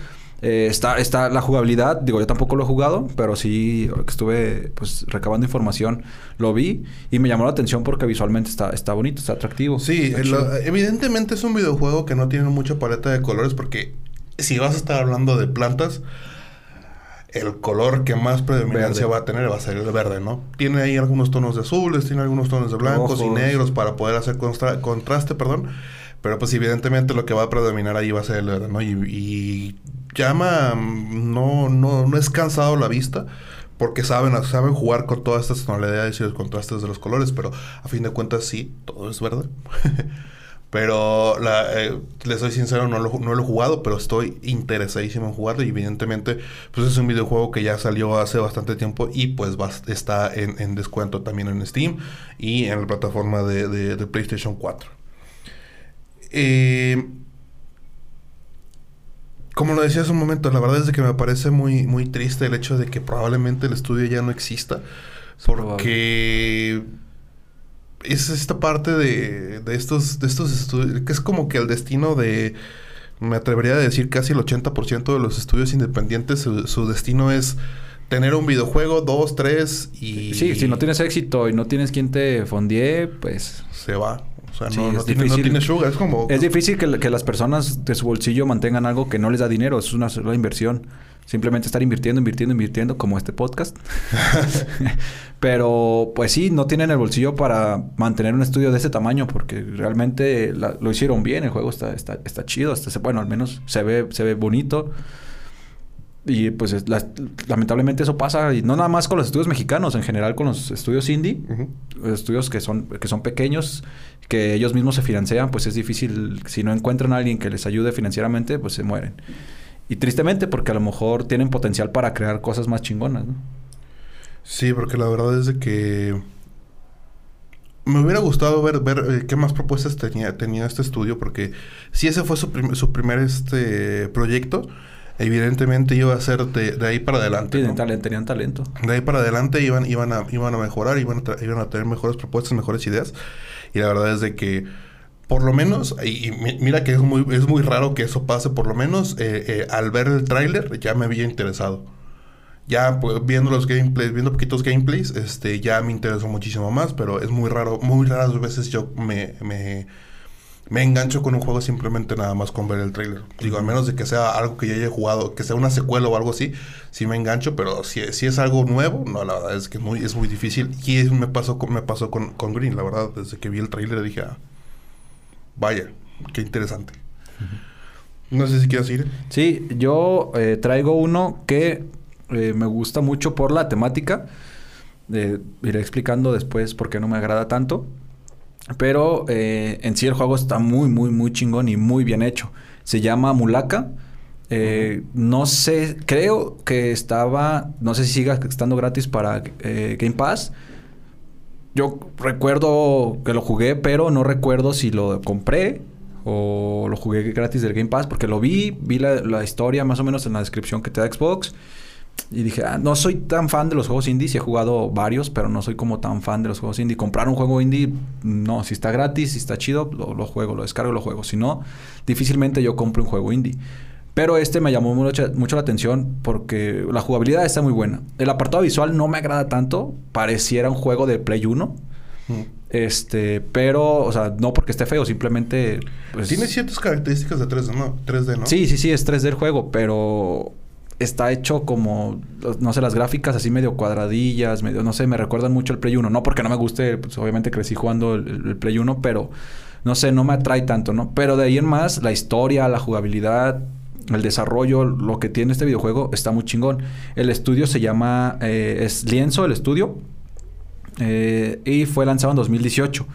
S2: eh, está, está la jugabilidad. Digo, yo tampoco lo he jugado, pero sí estuve pues recabando información. Lo vi y me llamó la atención porque visualmente está, está bonito, está atractivo.
S1: Sí, evidentemente es un videojuego que no tiene mucha paleta de colores porque si vas a estar hablando de plantas el color que más predominancia va a tener va a ser el verde, ¿no? Tiene ahí algunos tonos de azules, tiene algunos tonos de blancos y negros para poder hacer contraste, perdón. Pero pues evidentemente lo que va a predominar ahí va a ser el verde, ¿no? Y, llama, no, no, no es cansado la vista porque saben, saben jugar con todas estas tonalidades y los contrastes de los colores, pero a fin de cuentas sí, todo es verde. [LAUGHS] Pero la, eh, les soy sincero, no lo, no lo he jugado, pero estoy interesadísimo en jugarlo. Y evidentemente, pues es un videojuego que ya salió hace bastante tiempo y pues está en, descuento también en Steam y en la plataforma de, PlayStation 4. Eh, como lo decía hace un momento, la verdad es que me parece muy, muy triste el hecho de que probablemente el estudio ya no exista. Porque es esta parte de, de estos, de estos estudios, que es como que el destino de, me atrevería a decir casi el 80% de los estudios independientes, su, destino es tener un videojuego, dos, tres y...
S2: Sí, si no tienes éxito y no tienes quien te fondie, pues...
S1: Se va. O sea, no, no, tiene, no, tiene, sugar. Es como...
S2: Es difícil que, que, las personas de su bolsillo mantengan algo que no les da dinero. Es una sola inversión. Simplemente estar invirtiendo, invirtiendo, invirtiendo, como este podcast. [LAUGHS] [LAUGHS] Pero, pues sí, no tienen el bolsillo para mantener un estudio de ese tamaño, porque realmente lo hicieron bien. El juego está, está, está chido. bueno, al menos se ve, se ve bonito. Y pues lamentablemente eso pasa, y no nada más con los estudios mexicanos, en general con los estudios indie, estudios que son, que son pequeños, que ellos mismos se financian, pues es difícil, si no encuentran a alguien que les ayude financieramente, pues se mueren. Y tristemente porque a lo mejor tienen potencial para crear cosas más chingonas, ¿no?
S1: Sí, porque la verdad es de que me hubiera gustado ver, ver eh, qué más propuestas tenía, tenía este estudio, porque si ese fue su, su primer este proyecto, evidentemente iba a ser de, ahí para adelante.
S2: tenían talento.
S1: De ahí para adelante iban, iban, a, iban a mejorar, iban a, iban a tener mejores propuestas, mejores ideas. Y la verdad es de que, por lo menos, y, mira que es muy, es muy raro que eso pase, por lo menos eh, eh, al ver el tráiler ya me había interesado ya pues, viendo los gameplays, viendo poquitos gameplays, este, ya me interesó muchísimo más, pero es muy raro, muy raras veces yo me, me, me engancho con un juego simplemente nada más con ver el trailer. Digo, a menos de que sea algo que ya haya jugado, que sea una secuela o algo así, sí me engancho, pero si, si es algo nuevo, no, la verdad es que es muy, es muy difícil. Y eso me pasó, con, me pasó con, con Green, la verdad, desde que vi el trailer dije, ah, vaya, qué interesante. No sé si quieres ir.
S2: Sí, yo eh, traigo uno que eh, me gusta mucho por la temática. Eh, iré explicando después por qué no me agrada tanto. Pero en sí el juego está muy, muy, muy chingón y muy bien hecho. Se llama Mulaka. No sé, creo que estaba, no sé si siga estando gratis para Game Pass. Yo recuerdo que lo jugué, pero no recuerdo si lo compré o lo jugué gratis del Game Pass, porque lo vi, vi la, historia más o menos en la descripción que te da Xbox. Y dije, ah, no soy tan fan de los juegos indie. Sí he jugado varios, pero no soy como tan fan de los juegos indie. Comprar un juego indie, no. Si está gratis, si está chido, lo, juego, lo descargo lo juego. Si no, difícilmente yo compro un juego indie. Pero este me llamó mucho, mucho, la atención porque la jugabilidad está muy buena. El apartado visual no me agrada tanto. Pareciera un juego de Play 1. Este, pero, o sea, no porque esté feo, simplemente.
S1: Pues Tiene ciertas características de 3D, ¿no? 3D, ¿no?
S2: Sí, sí, sí, es 3D el juego, pero está hecho como, no sé, las gráficas así medio cuadradillas, medio, no sé, me recuerdan mucho el Play 1. No porque no me guste, pues obviamente crecí jugando el, Play 1, pero no sé, no me atrae tanto, ¿no? Pero de ahí en más, la historia, la jugabilidad, el desarrollo, lo que tiene este videojuego está muy chingón. El estudio se llama, eh, es Lienzo, el estudio, eh, y fue lanzado en 2018.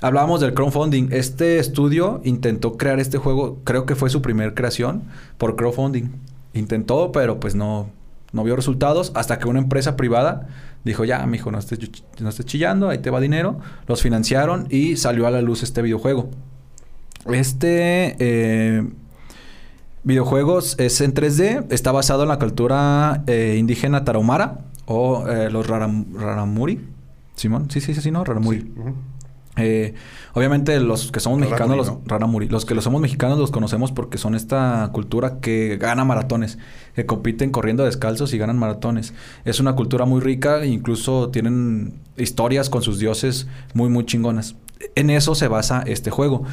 S2: Hablábamos del crowdfunding. Este estudio intentó crear este juego, creo que fue su primer creación por crowdfunding intentó, pero pues no, no vio resultados hasta que una empresa privada dijo, ya, mijo, no estés, no estés chillando, ahí te va dinero. Los financiaron y salió a la luz este videojuego. Este eh, videojuego es en 3D, está basado en la cultura eh, indígena tarahumara o eh, los raramuri. Simón, sí, sí, sí, ¿no? Raramuri. Eh, obviamente los que somos mexicanos, los los que los somos mexicanos los conocemos porque son esta cultura que gana maratones, que compiten corriendo descalzos y ganan maratones. Es una cultura muy rica, incluso tienen historias con sus dioses muy muy chingonas. En eso se basa este juego.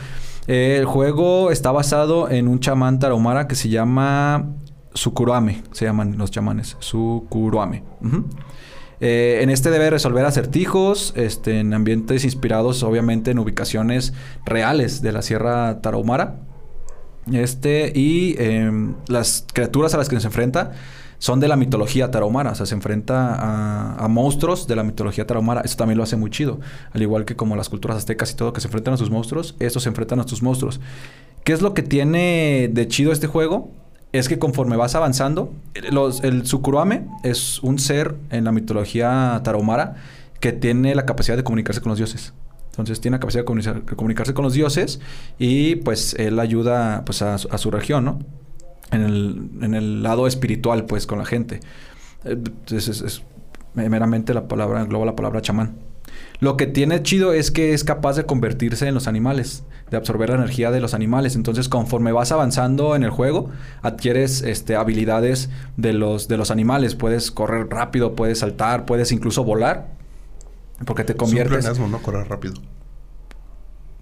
S2: El juego está basado en un chamán tarahumara que se llama Sukuruame, se llaman los chamanes, Sukuruame. Eh, en este debe resolver acertijos este, en ambientes inspirados obviamente en ubicaciones reales de la Sierra Tarahumara. Este, y em, las criaturas a las que se enfrenta son de la mitología tarahumara. O sea, se enfrenta a, monstruos de la mitología tarahumara. Eso también lo hace muy chido. Al igual que como las culturas aztecas y todo, que se enfrentan a sus monstruos, estos se enfrentan a sus monstruos. ¿Qué es lo que tiene de chido este juego? es que conforme vas avanzando, el Sukuruame es un ser en la mitología tarahumara que tiene la capacidad de comunicarse con los dioses. Entonces tiene la capacidad de, comunicarse con los dioses y pues él ayuda pues a, su región, ¿no? En el, lado espiritual pues con la gente. Es, es meramente la palabra, engloba la palabra chamán. Lo que tiene chido es que es capaz de convertirse en los animales, de absorber la energía de los animales. Entonces, conforme vas avanzando en el juego, adquieres este, habilidades de los, de los animales. Puedes correr rápido, puedes saltar, puedes incluso volar. Porque te conviertes.
S1: Es un ¿no? Correr rápido.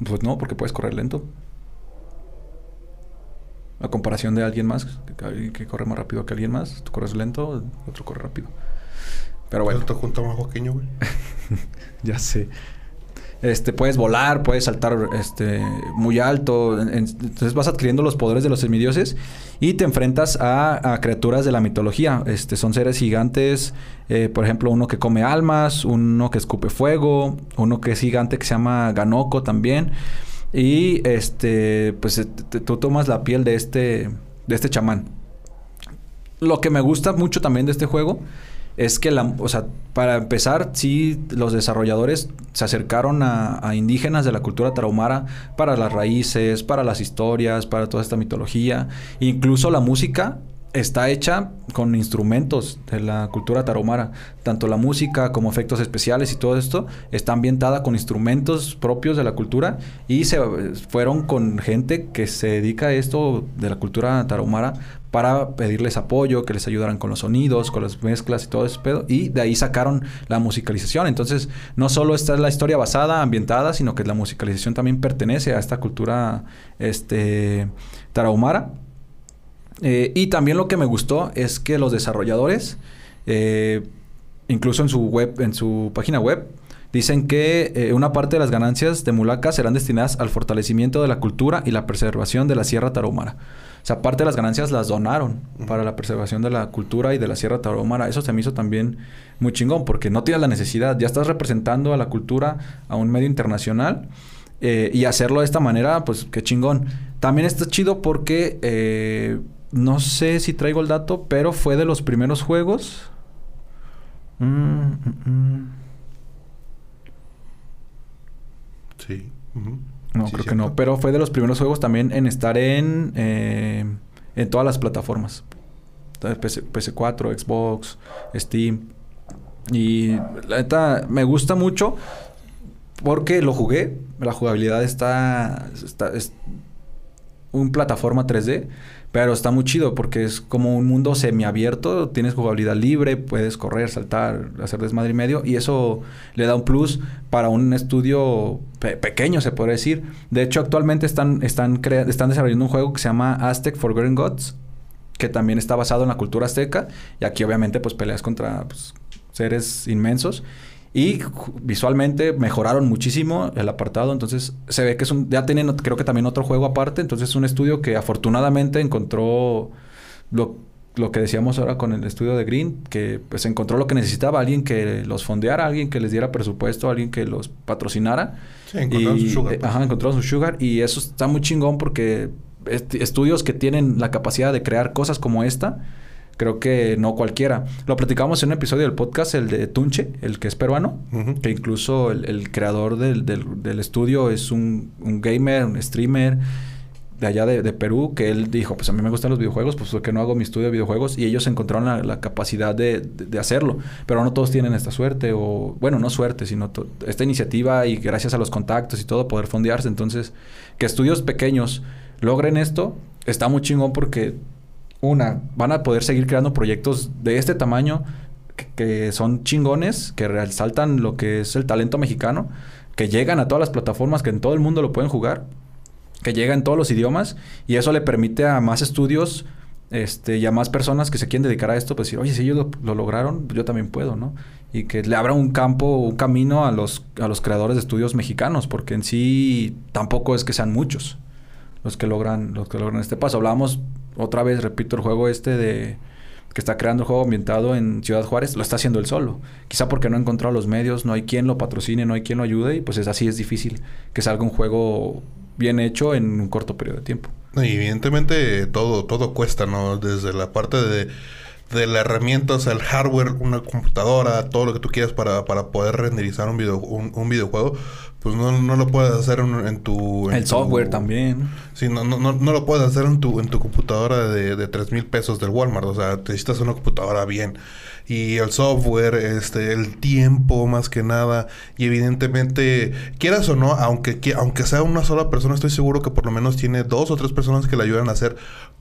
S2: Pues no, porque puedes correr lento. A comparación de alguien más que, que corre más rápido que alguien más, tú corres lento, otro corre rápido. Pero bueno.
S1: Te junta más pequeño, güey. [LAUGHS]
S2: ya sé. Este, puedes volar, puedes saltar este, muy alto. entonces vas adquiriendo los poderes de los semidioses y te enfrentas a, criaturas de la mitología. Este, son seres gigantes, eh, por ejemplo, uno que come almas, uno que escupe fuego, uno que es gigante que se llama Ganoko también. Y este, pues tú tomas la piel de este, de este chamán. Lo que me gusta mucho también de este juego es que, la, o sea, para empezar, sí, los desarrolladores se acercaron a, a, indígenas de la cultura tarahumara para las raíces, para las historias, para toda esta mitología. Incluso la música está hecha con instrumentos de la cultura tarahumara. Tanto la música como efectos especiales y todo esto está ambientada con instrumentos propios de la cultura y se fueron con gente que se dedica a esto de la cultura tarahumara para pedirles apoyo, que les ayudaran con los sonidos, con las mezclas y todo ese pedo. Y de ahí sacaron la musicalización. Entonces, no solo está la historia basada, ambientada, sino que la musicalización también pertenece a esta cultura este, tarahumara. Eh, y también lo que me gustó es que los desarrolladores, eh, incluso en su web, en su página web, dicen que eh, una parte de las ganancias de Mulaca serán destinadas al fortalecimiento de la cultura y la preservación de la Sierra Tarahumara. O sea, parte de las ganancias las donaron para la preservación de la cultura y de la Sierra Tarahumara. Eso se me hizo también muy chingón porque no tienes la necesidad. Ya estás representando a la cultura a un medio internacional y hacerlo de esta manera, pues qué chingón. También está chido porque no sé si traigo el dato, pero fue de los primeros juegos. Mm, mm, mm.
S1: Sí.
S2: No, creo que no. Pero fue de los primeros juegos también en estar en, eh, en todas las plataformas. PC, 4 Xbox, Steam. Y la neta me gusta mucho porque lo jugué. La jugabilidad está, está es un plataforma 3D. Pero está muy chido porque es como un mundo semiabierto, tienes jugabilidad libre, puedes correr, saltar, hacer desmadre y medio y eso le da un plus para un estudio pequeño, se puede decir. De hecho, actualmente están, están, están desarrollando un juego que se llama Aztec Forgotten Gods, que también está basado en la cultura azteca y aquí obviamente pues peleas contra pues, seres inmensos y visualmente mejoraron muchísimo el apartado. Entonces se ve que es un. Ya tienen, creo que también otro juego aparte. Entonces es un estudio que afortunadamente encontró lo, lo que decíamos ahora con el estudio de Green, que pues encontró lo que necesitaba, alguien que los fondeara, alguien que les diera presupuesto, alguien que los patrocinara.
S1: Sí, encontraron su sugar.
S2: Pues. Ajá, encontraron su sugar. Y eso está muy chingón porque estudios que tienen la capacidad de crear cosas como esta Creo que no cualquiera. Lo platicamos en un episodio del podcast, el de Tunche, el que es peruano, que incluso el, creador del, del, estudio es un, un, gamer, un streamer de allá de, Perú, que él dijo, pues a mí me gustan los videojuegos, pues ¿por qué no hago mi estudio de videojuegos? Y ellos encontraron la, capacidad de, de, hacerlo. Pero no todos tienen esta suerte, o bueno, no suerte, sino esta iniciativa y gracias a los contactos y todo poder fondearse. Entonces, que estudios pequeños logren esto, está muy chingón porque una, van a poder seguir creando proyectos de este tamaño que, son chingones, que resaltan lo que es el talento mexicano, que llegan a todas las plataformas, que en todo el mundo lo pueden jugar, que llegan en todos los idiomas y eso le permite a más estudios este, y a más personas que se quieren dedicar a esto, pues decir, oye, si ellos lo, lograron, yo también puedo, ¿no? Y que le abra un campo, un camino a los, a los creadores de estudios mexicanos, porque en sí tampoco es que sean muchos los que logran, los que logran este paso. Hablábamos otra vez, repito, el juego este de que está creando el juego ambientado en Ciudad Juárez, lo está haciendo él solo. Quizá porque no ha encontrado los medios, no hay quien lo patrocine, no hay quien lo ayude y pues es así, es difícil que salga un juego bien hecho en un corto periodo de tiempo.
S1: Y evidentemente todo, todo cuesta, ¿no? Desde la parte de, de la herramienta, el hardware, una computadora, todo lo que tú quieras para, para poder renderizar un, video, un videojuego, pues no, no lo puedes hacer en, tu...
S2: el software también.
S1: Sí, no, no, no, lo puedes hacer en tu, en tu computadora de, de 3 mil pesos del Walmart. O sea, necesitas una computadora bien. Y el software, este, el tiempo más que nada. Y evidentemente, quieras o no, aunque, aunque sea una sola persona, estoy seguro que por lo menos tiene dos o tres personas que le ayudan a hacer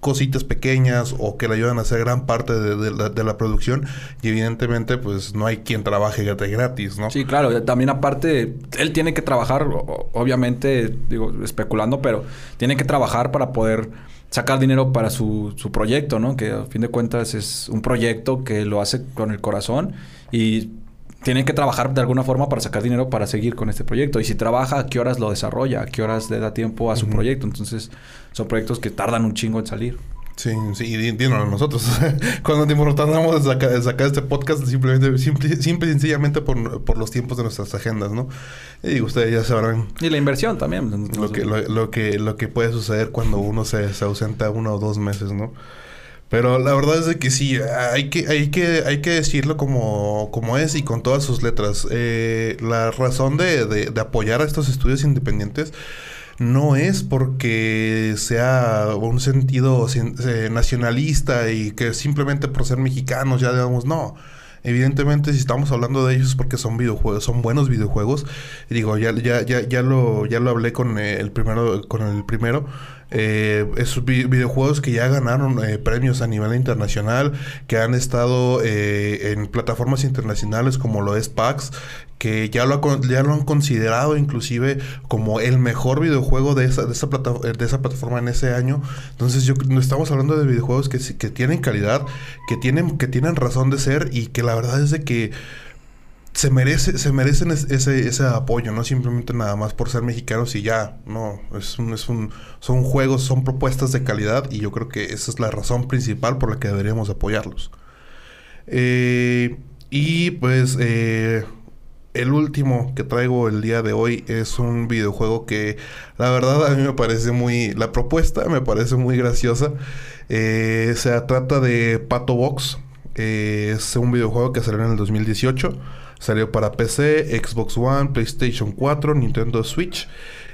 S1: cositas pequeñas o que le ayudan a hacer gran parte de, la, producción y evidentemente pues no hay quien trabaje gratis, ¿no?
S2: Sí, claro, también aparte él tiene que trabajar, obviamente, digo, especulando, pero tiene que trabajar para poder sacar dinero para su, su proyecto, ¿no? Que a fin de cuentas es un proyecto que lo hace con el corazón y tiene que trabajar de alguna forma para sacar dinero para seguir con este proyecto. Y si trabaja, ¿a qué horas lo desarrolla? ¿A qué horas le da tiempo a su proyecto? Entonces, son proyectos que tardan un chingo en salir.
S1: Sí, sí, y díganos nosotros. [LAUGHS] Cuando tiempo de sacar, de sacar, este podcast, simplemente, simple, simple y sencillamente por, por, los tiempos de nuestras agendas, ¿no? Y ustedes ya sabrán.
S2: Y la inversión también.
S1: Lo que, lo, que, lo que puede suceder cuando uno se, se ausenta uno o dos meses, ¿no? Pero la verdad es de que sí, hay que, hay que, hay que decirlo como, como es y con todas sus letras. Eh, la razón de, de, apoyar a estos estudios independientes no es porque sea un sentido eh, nacionalista y que simplemente por ser mexicanos ya digamos, no. Evidentemente, si estamos hablando de ellos es porque son videojuegos, son buenos videojuegos. digo, ya, ya, ya, ya lo, ya lo hablé con el primero, con el primero eh, esos videojuegos que ya ganaron eh, premios a nivel internacional, que han estado en plataformas internacionales como lo es PAX, que ya lo, ya lo han considerado inclusive como el mejor videojuego de esa, de esa, plataforma en ese año. Entonces yo estamos hablando de videojuegos que, que tienen calidad, que tienen, que tienen razón de ser y que la verdad es de que se merece, se merecen ese, ese apoyo, no simplemente nada más por ser mexicanos y ya, no, es un, es un, son juegos, son propuestas de calidad y yo creo que esa es la razón principal por la que deberíamos apoyarlos. Eh, y pues eh, el último que traigo el día de hoy es un videojuego que la verdad a mí me parece muy, la propuesta me parece muy graciosa. Eh, se trata de Pato Box. es un videojuego que salió en el 2018. Salió para PC, Xbox One, PlayStation 4, Nintendo Switch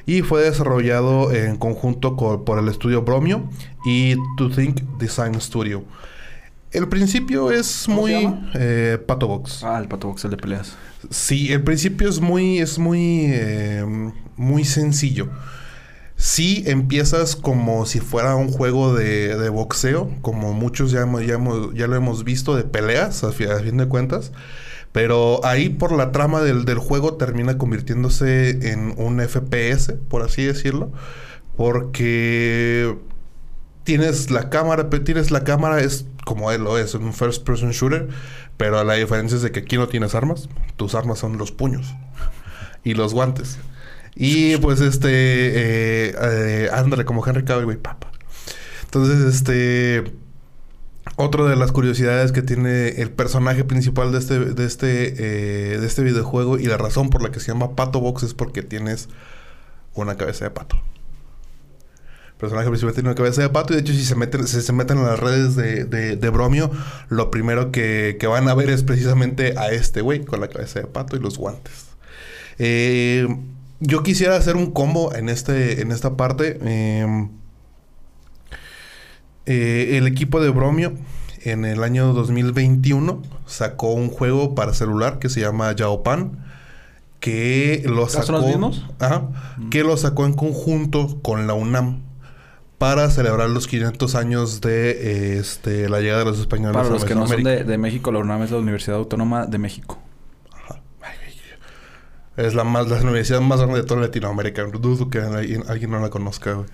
S1: y fue desarrollado en conjunto por el estudio Bromio y To Think Design Studio. El principio es muy eh, Pato Box.
S2: Ah, el Pato Box, el de peleas.
S1: Sí, el principio es muy, es muy, eh, muy sencillo. Sí empiezas como si fuera un juego de, boxeo, como muchos ya, ya, ya, lo hemos visto, de peleas, a fin de cuentas. Pero ahí por la trama del, juego termina convirtiéndose en un FPS, por así decirlo. Porque tienes la cámara, tienes la cámara, es como él lo es, un first person shooter. Pero la diferencia es de que aquí no tienes armas. Tus armas son los puños y los guantes. Y pues este, eh, eh, ándale como Henry Cavill, güey, papa. Entonces, este otra de las curiosidades que tiene el personaje principal de este, de este, eh, de este videojuego y la razón por la que se llama Pato Box es porque tienes una cabeza de pato. Personaje principal tiene una cabeza de pato y de hecho si se meten, si se meten en las redes de, de, Bromio, lo primero que, van a ver es precisamente a este güey con la cabeza de pato y los guantes. Eh, yo quisiera hacer un combo en, este, en esta parte. Eh, eh, el equipo de Bromio en el año 2021 sacó un juego para celular que se llama Yaopan que lo sacó
S2: ¿Son los mismos?
S1: Mm. que lo sacó en conjunto con la UNAM para celebrar los 500 años de este, la llegada de los españoles
S2: para los que no son de, México la UNAM es la Universidad Autónoma de México.
S1: Es la más la universidad más grande de toda Latinoamérica. Dudo que alguien, alguien no la conozca güey.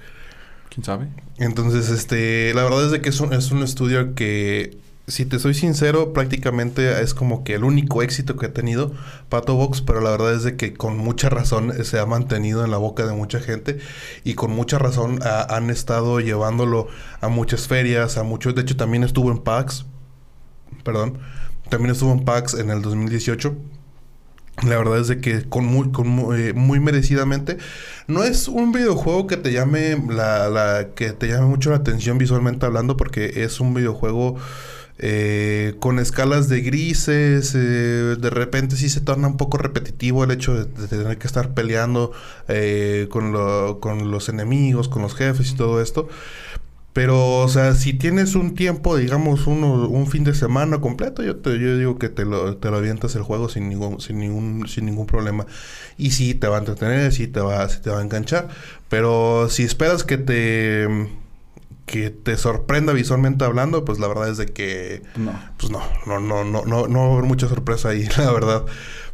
S2: ¿Quién sabe?
S1: Entonces, este, la verdad es de que es un, es un estudio que, si te soy sincero, prácticamente es como que el único éxito que ha tenido Pato Box, pero la verdad es de que con mucha razón se ha mantenido en la boca de mucha gente y con mucha razón han estado llevándolo a muchas ferias, a muchos, de hecho también estuvo en PAX, perdón, también estuvo en PAX en el 2018 la verdad es de que con muy, con eh, muy, merecidamente. No es un videojuego que te llame la, la, que te llame mucho la atención visualmente hablando, porque es un videojuego eh, con escalas de grises. Eh, de repente sí se torna un poco repetitivo el hecho de, tener que estar peleando con, lo, con los enemigos, con los jefes y todo esto. Pero, o sea, si tienes un tiempo, digamos, uno, un fin de semana completo, yo te yo digo que te lo, te lo avientas el juego sin ningún, sin ningún, sin ningún problema. Y sí te va a entretener, sí te va, sí te va a enganchar. Pero si esperas que te que te sorprenda visualmente hablando, pues la verdad es de que no. pues no, no, no, no, no, no va a haber mucha sorpresa ahí, [LAUGHS] la verdad.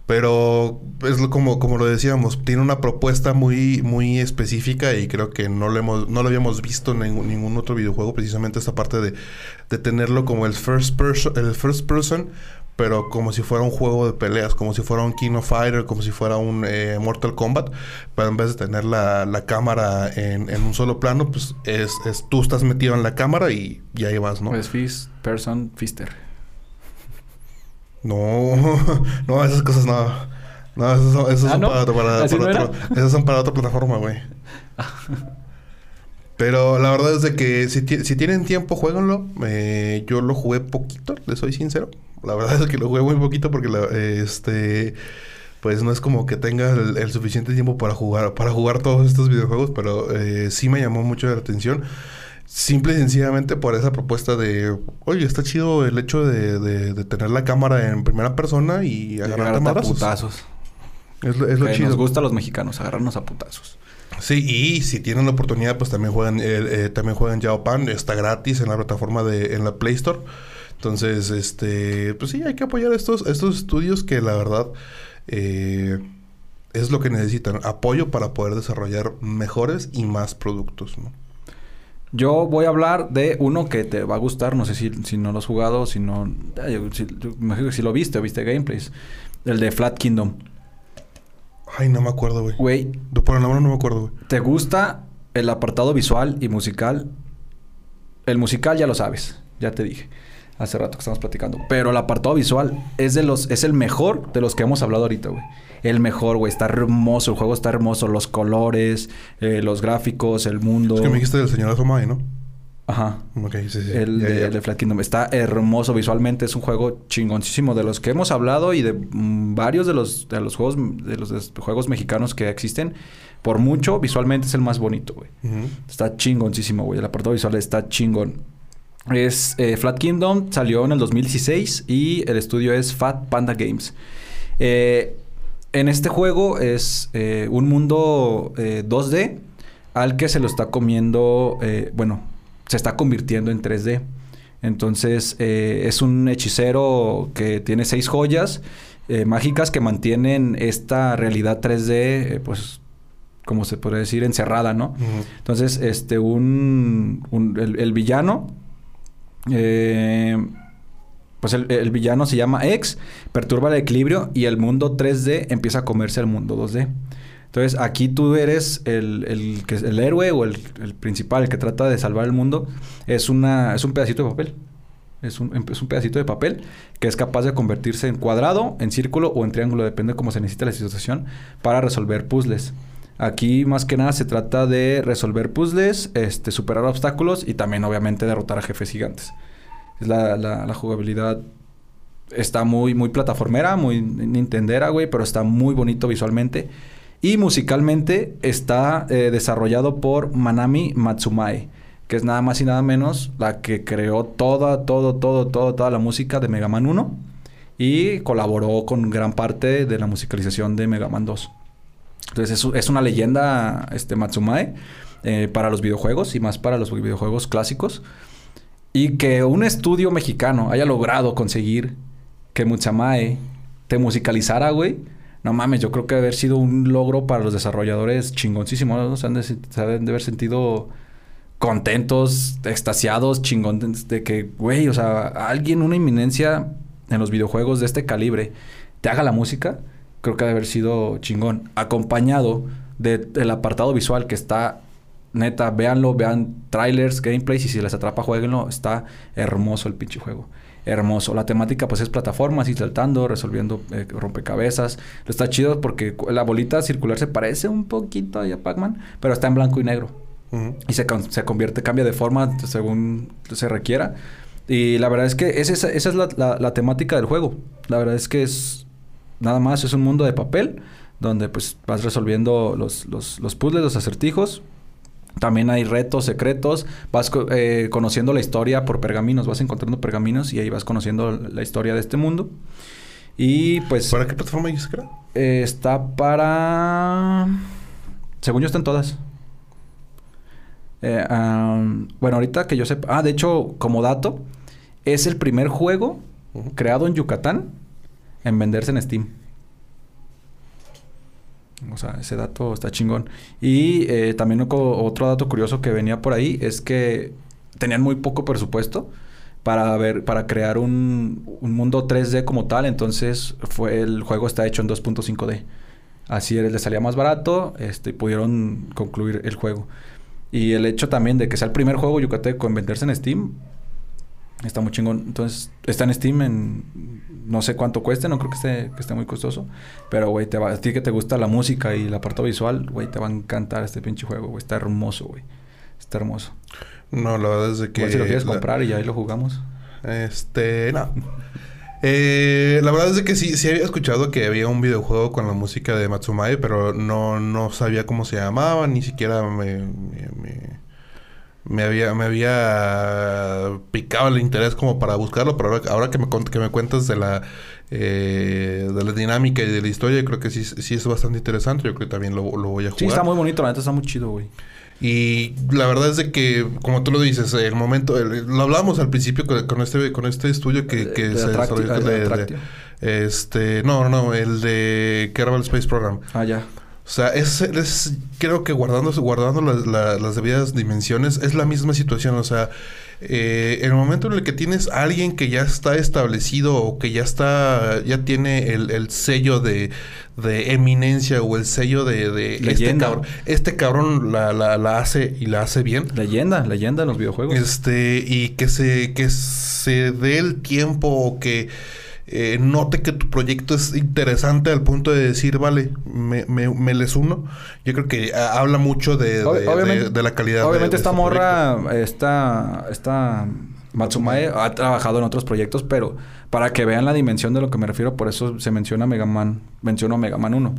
S1: Pero es como, como lo decíamos, tiene una propuesta muy, muy específica y creo que no lo, hemos, no lo habíamos visto en ningún, otro videojuego, precisamente esta parte de, de, tenerlo como el first, person, el first person, pero como si fuera un juego de peleas, como si fuera un King of Fighter, como si fuera un eh, Mortal Kombat, pero en vez de tener la, la cámara en, en, un solo plano, pues es, es, tú estás metido en la cámara y, y ahí vas, ¿no?
S2: Pues Fist, Person, Fister.
S1: No, [LAUGHS] no, esas cosas no. No, esas son, esas ¿Ah, son para, para, para otro, esas son para otra plataforma, güey. [LAUGHS] Pero la verdad es de que si, tienen tiempo, jueguenlo. Eh, yo lo jugué poquito, les soy sincero. La verdad es que lo jugué muy poquito porque este pues no es como que tenga el, suficiente tiempo para jugar para jugar todos estos videojuegos, pero eh, sí me llamó mucho la atención. Simple y sencillamente por esa propuesta de, oye, está chido el hecho de, tener la cámara en primera persona y
S2: agarrar a putazos. Es lo, es lo chido. Nos gusta a los mexicanos, agarrarnos a putazos.
S1: Sí, y si tienen la oportunidad, pues también juegan, eh, eh, también juegan Yao Pan, está gratis en la plataforma de, en la Play Store. Entonces, este, pues sí, hay que apoyar estos, estos estudios que la verdad eh, es lo que necesitan, apoyo para poder desarrollar mejores y más productos.
S2: Yo voy a hablar de uno que te va a gustar, no sé si, si no lo has jugado, si no... Si, imagino que si lo viste o viste gameplays. El de Flat Kingdom.
S1: Ay, no me acuerdo, güey. Güey. Por el nombre no me acuerdo, güey.
S2: ¿Te gusta el apartado visual y musical? El musical ya lo sabes, ya te dije. Hace rato que estamos platicando. Pero el apartado visual es de los... Es el mejor de los que hemos hablado ahorita, güey el mejor, güey. Está hermoso, el juego está hermoso. Los colores, eh, los gráficos, el mundo.
S1: Es que me dijiste del Señor Azomai, ¿no?
S2: Ajá. Ok, sí, sí. El, de, Flat Kingdom. Está hermoso visualmente. Es un juego chingoncísimo de los que hemos hablado y de mm, varios de los, de los juegos de los juegos mexicanos que existen. Por mucho, visualmente es el más bonito, güey. Está chingoncísimo, güey. El apartado visual está chingón. Es eh, Flat Kingdom, salió en el 2016 y el estudio es Fat Panda Games. Eh, en este juego es eh, un mundo 2D eh, al que se lo está comiendo, bueno, se está convirtiendo en 3D. Entonces es un hechicero que tiene seis joyas mágicas que mantienen esta realidad 3D, pues como se puede decir, encerrada, ¿no? Entonces, este, un, el, el, villano pues el, villano se llama X, perturba el equilibrio y el mundo 3D empieza a comerse al mundo 2D. Entonces aquí tú eres el, el, el héroe o el, principal, el que trata de salvar el mundo. Es, una, es un pedacito de papel. Es un, es un, pedacito de papel que es capaz de convertirse en cuadrado, en círculo o en triángulo, depende de cómo se necesita la situación, para resolver puzzles. Aquí más que nada se trata de resolver puzzles, este, superar obstáculos y también obviamente derrotar a jefes gigantes la, la, jugabilidad está muy, muy plataformera, muy nintendera, güey, pero está muy bonito visualmente. Y musicalmente está eh, desarrollado por Manami Matsumae, que es nada más y nada menos la que creó toda, todo, todo, todo, toda la música de Mega Man 1 y colaboró con gran parte de la musicalización de Mega Man 2. Entonces es, una leyenda este Matsumae eh, para los videojuegos y más para los videojuegos clásicos. Y que un estudio mexicano haya logrado conseguir que Mutsamae te musicalizara, güey. No mames, yo creo que haber sido un logro para los desarrolladores chingoncísimo. ¿no? Se han de, haber sentido contentos, extasiados, chingones de que, güey, o sea, alguien, una inminencia en los videojuegos de este calibre, te haga la música, creo que ha de haber sido chingón. Acompañado del apartado visual que está neta, véanlo, vean trailers, gameplays y si les atrapa, jueguenlo. Está hermoso el pinche juego. Hermoso. La temática pues es plataformas y saltando, resolviendo eh, rompecabezas. Está chido porque la bolita circular se parece un poquito a Pac-Man, pero está en blanco y negro. Y se, se, convierte, cambia de forma según se requiera. Y la verdad es que esa, esa es la, la, temática del juego. La verdad es que es nada más, es un mundo de papel donde pues vas resolviendo los, los, los puzzles, los acertijos, también hay retos secretos. Vas eh, conociendo la historia por pergaminos. Vas encontrando pergaminos y ahí vas conociendo la historia de este mundo. Y pues...
S1: ¿Para qué plataforma es que
S2: eh, está para... Según yo están todas. Eh, bueno, ahorita que yo sepa... Ah, de hecho, como dato, es el primer juego creado en Yucatán en venderse en Steam. O sea, ese dato está chingón. Y eh, también otro dato curioso que venía por ahí es que tenían muy poco presupuesto para ver, para crear un, mundo 3D como tal. Entonces fue el juego está hecho en 2.5D. Así les salía más barato, este, y pudieron concluir el juego. Y el hecho también de que sea el primer juego yucateco en venderse en Steam, Está muy chingón. Entonces, está en Steam en... No sé cuánto cueste, no creo que esté, que esté muy costoso. Pero, güey, te va, a ti que te gusta la música y la parte visual, güey, te va a encantar este pinche juego, güey. Está hermoso, güey. Está hermoso.
S1: No, la verdad es de que...
S2: si lo quieres comprar y ya ahí lo jugamos.
S1: Este, no. [LAUGHS] Eh, la verdad es de que sí, sí había escuchado que había un videojuego con la música de Matsumae, pero no, no sabía cómo se llamaba, ni siquiera me, me, había, me había picado el interés como para buscarlo, pero ahora, que, me, que me cuentas de la, eh, de la dinámica y de la historia, creo que sí, sí es bastante interesante. Yo creo que también lo, lo voy a jugar.
S2: Sí, está muy bonito, la neta está muy chido, güey.
S1: Y la verdad es de que, como tú lo dices, el momento, lo hablamos al principio con, este, con este estudio que, que se desarrolló de, este, no, no, el de Kerbal Space Program.
S2: Ah, ya.
S1: O sea, es, es creo que guardando, guardando las debidas dimensiones, es la misma situación. O sea, eh, el momento en el que tienes a alguien que ya está establecido o que ya está, ya tiene el, sello de, eminencia o el sello de, este cabrón, este cabrón la, la, hace y la hace bien.
S2: Leyenda, leyenda en los videojuegos.
S1: Este, y que se, que se dé el tiempo o que eh, note que tu proyecto es interesante al punto de decir, vale, me, me, les uno. Yo creo que ah, habla mucho de, de, la calidad.
S2: Obviamente esta morra, esta, esta Matsumae ha trabajado en otros proyectos, pero para que vean la dimensión de lo que me refiero, por eso se menciona Mega Man, menciono Mega Man 1.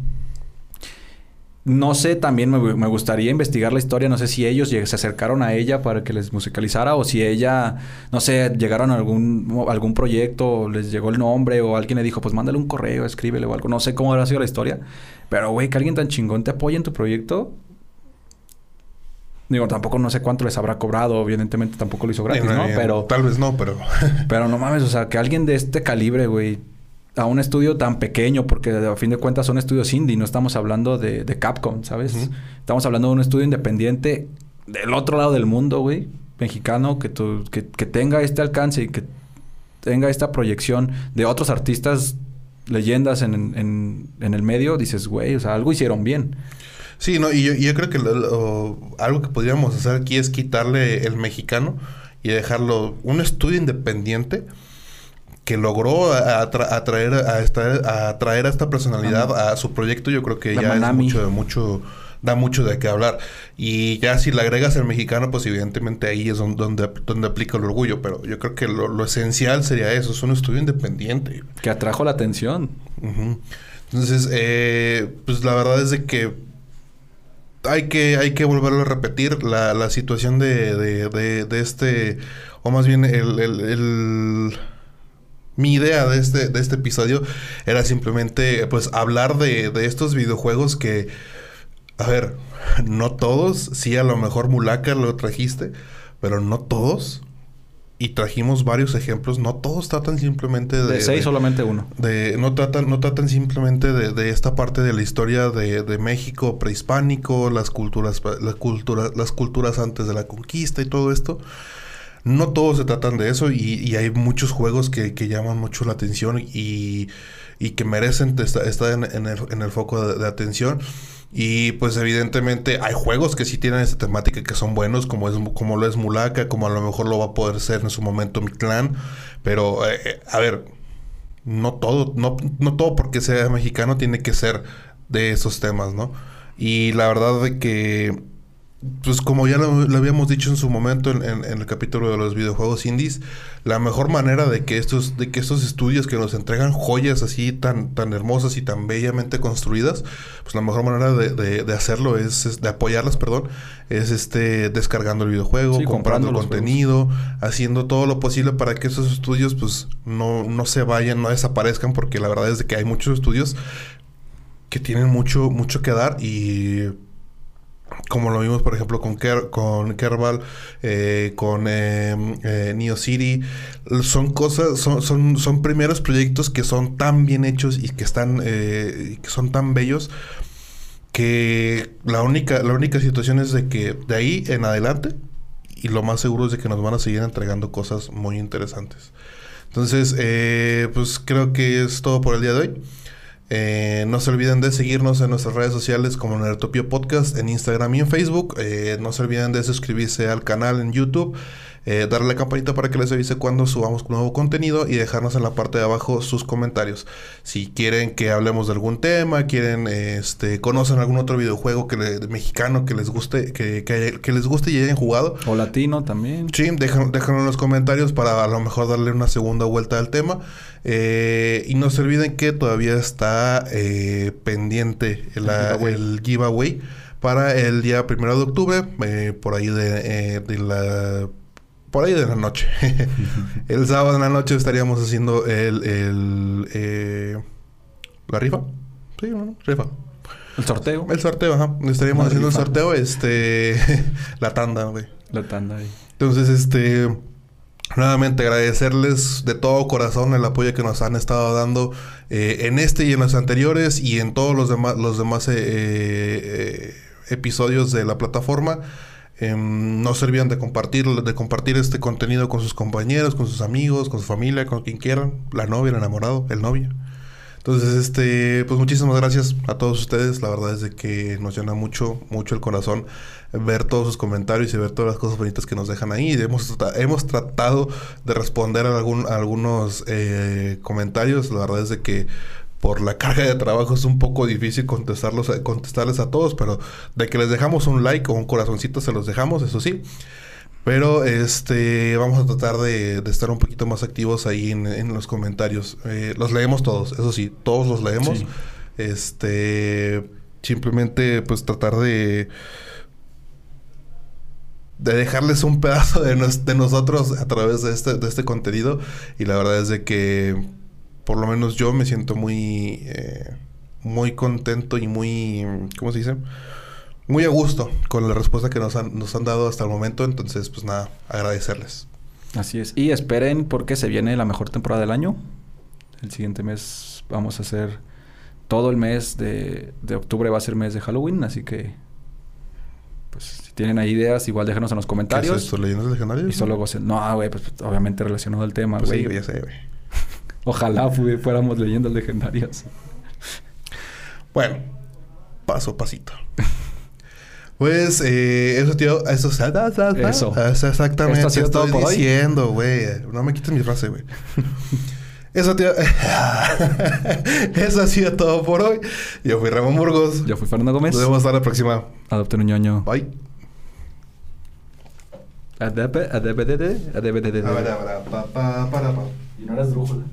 S2: No sé, también me, gustaría investigar la historia. No sé si ellos se acercaron a ella para que les musicalizara o si ella, no sé, llegaron a algún, algún proyecto, les llegó el nombre o alguien le dijo, pues mándale un correo, escríbele o algo. No sé cómo habrá sido la historia. Pero, güey, que alguien tan chingón te apoye en tu proyecto. Digo, tampoco no sé cuánto les habrá cobrado. Evidentemente tampoco lo hizo gratis, ¿no? Pero...
S1: Tal vez no, pero... [LAUGHS] [LAUGHS]
S2: pero no mames, o sea, que alguien de este calibre, güey a un estudio tan pequeño, porque a fin de cuentas son estudios indie, no estamos hablando de, Capcom, ¿sabes? Estamos hablando de un estudio independiente del otro lado del mundo, güey, mexicano, que, que, tenga este alcance y que tenga esta proyección de otros artistas, leyendas en, el medio, dices, güey, o sea, algo hicieron bien.
S1: Sí, no, y yo, creo que algo que podríamos hacer aquí es quitarle el mexicano y dejarlo un estudio independiente que logró atraer a, esta, atraer a esta personalidad a su proyecto, yo creo que ya es mucho, mucho, da mucho de qué hablar. Y ya si le agregas el mexicano, pues evidentemente ahí es donde, donde, aplica el orgullo. Pero yo creo que lo, esencial sería eso, es un estudio independiente.
S2: Que atrajo la atención.
S1: Entonces, eh, pues la verdad es de que hay que, hay que volverlo a repetir. La, la situación de, de, de, este, o más bien el mi idea de este, de este episodio era simplemente, pues, hablar de, de estos videojuegos que, a ver, no todos, sí, a lo mejor Mulaka lo trajiste, pero no todos. Y trajimos varios ejemplos. No todos tratan simplemente de...
S2: De seis, solamente uno.
S1: De, no, tratan, no tratan simplemente de, de esta parte de la historia de, de, México prehispánico, las culturas, las culturas, las culturas antes de la conquista y todo esto no todos se tratan de eso y, hay muchos juegos que, llaman mucho la atención y, que merecen estar, en, el, foco de, atención. Y pues evidentemente hay juegos que sí tienen esta temática que son buenos, como, es, como lo es Mulaka, como a lo mejor lo va a poder ser en su momento mi clan. Pero, eh, eh, a ver, no todo, no, no todo porque sea mexicano tiene que ser de esos temas, ¿no? Y la verdad de que pues como ya lo, habíamos dicho en su momento en, el capítulo de los videojuegos indies, la mejor manera de que estos, de que estos estudios que nos entregan joyas así tan, tan hermosas y tan bellamente construidas, pues la mejor manera de, hacerlo es, de apoyarlas, perdón, es este descargando el videojuego, comprando, contenido, haciendo todo lo posible para que esos estudios pues no, no se vayan, no desaparezcan, porque la verdad es de que hay muchos estudios que tienen mucho, mucho que dar y como lo vimos por ejemplo con, con Kerbal, eh, con eh, eh, City, son cosas, son, son, son, primeros proyectos que son tan bien hechos y que están, que son tan bellos que la única, la única situación es de que de ahí en adelante y lo más seguro es de que nos van a seguir entregando cosas muy interesantes. Entonces, pues creo que es todo por el día de hoy. Eh, no se olviden de seguirnos en nuestras redes sociales como Nertopio Podcast en Instagram y en Facebook. Eh, no se olviden de suscribirse al canal en YouTube. Eh, darle la campanita para que les avise cuando subamos nuevo contenido y dejarnos en la parte de abajo sus comentarios. Si quieren que hablemos de algún tema, quieren, este, conocen algún otro videojuego que mexicano que les guste, que, que, les guste y hayan jugado.
S2: O latino también.
S1: Sí, déjenlo en los comentarios para a lo mejor darle una segunda vuelta al tema. Eh, y no se olviden que todavía está eh, pendiente el giveaway para el día primero de octubre, eh, por ahí de, de la por ahí de la noche. [LAUGHS] el sábado en la noche estaríamos haciendo el, el eh, la rifa. Sí, ¿no? rifa.
S2: El sorteo.
S1: El sorteo, ajá. Estaríamos haciendo el sorteo, este, [LAUGHS] la tanda, güey.
S2: La tanda ahí.
S1: Entonces, este, nuevamente agradecerles de todo corazón el apoyo que nos han estado dando eh, en este y en los anteriores y en todos los demás, los demás eh, episodios de la plataforma. Em, no se olviden de compartir, de compartir este contenido con sus compañeros, con sus amigos, con su familia, con quien quieran, la novia, el enamorado, el novio. Entonces, este, pues muchísimas gracias a todos ustedes. La verdad es de que nos llena mucho, mucho el corazón ver todos sus comentarios y ver todas las cosas bonitas que nos dejan ahí. Hemos, hemos tratado de responder a, algún, algunos eh, comentarios. La verdad es de que por la carga de trabajo es un poco difícil contestarlos, contestarles a todos, pero de que les dejamos un like o un corazoncito se los dejamos, eso sí. Pero este vamos a tratar de, estar un poquito más activos ahí en, los comentarios. Eh, los leemos todos, eso sí, todos los leemos. Este simplemente pues tratar de de dejarles un pedazo de, de nosotros a través de este, de este contenido. Y la verdad es de que por lo menos yo me siento muy, eh, muy contento y muy, ¿cómo se dice? Muy a gusto con la respuesta que nos han, nos han dado hasta el momento. Entonces, pues nada, agradecerles.
S2: Así es. Y esperen porque se viene la mejor temporada del año. El siguiente mes vamos a hacer... Todo el mes de, de octubre va a ser mes de Halloween, así que pues si tienen ahí ideas, igual déjenos en los comentarios. ¿Qué
S1: es ¿Leyendas legendarias?
S2: Y solo No, güey, pues obviamente relacionado al tema,
S1: pues sí, ya sé, güey.
S2: Ojalá fuéramos leyendas legendarias.
S1: Bueno, paso a pasito. Pues eh, eso, tío, eso, eso. eso exactamente. Esto ha sido estoy todo diciendo, güey. No me quites mi frase, güey. Eso, tío. [LAUGHS] eso ha sido todo por hoy. Yo fui Ramón Burgos.
S2: Yo fui Fernando Gómez.
S1: Nos vemos hasta la próxima.
S2: Adopten un ñoño.
S1: Bye.
S2: Adepe, adepe, adepe, adepe, adepe.
S1: Y no eres drújula.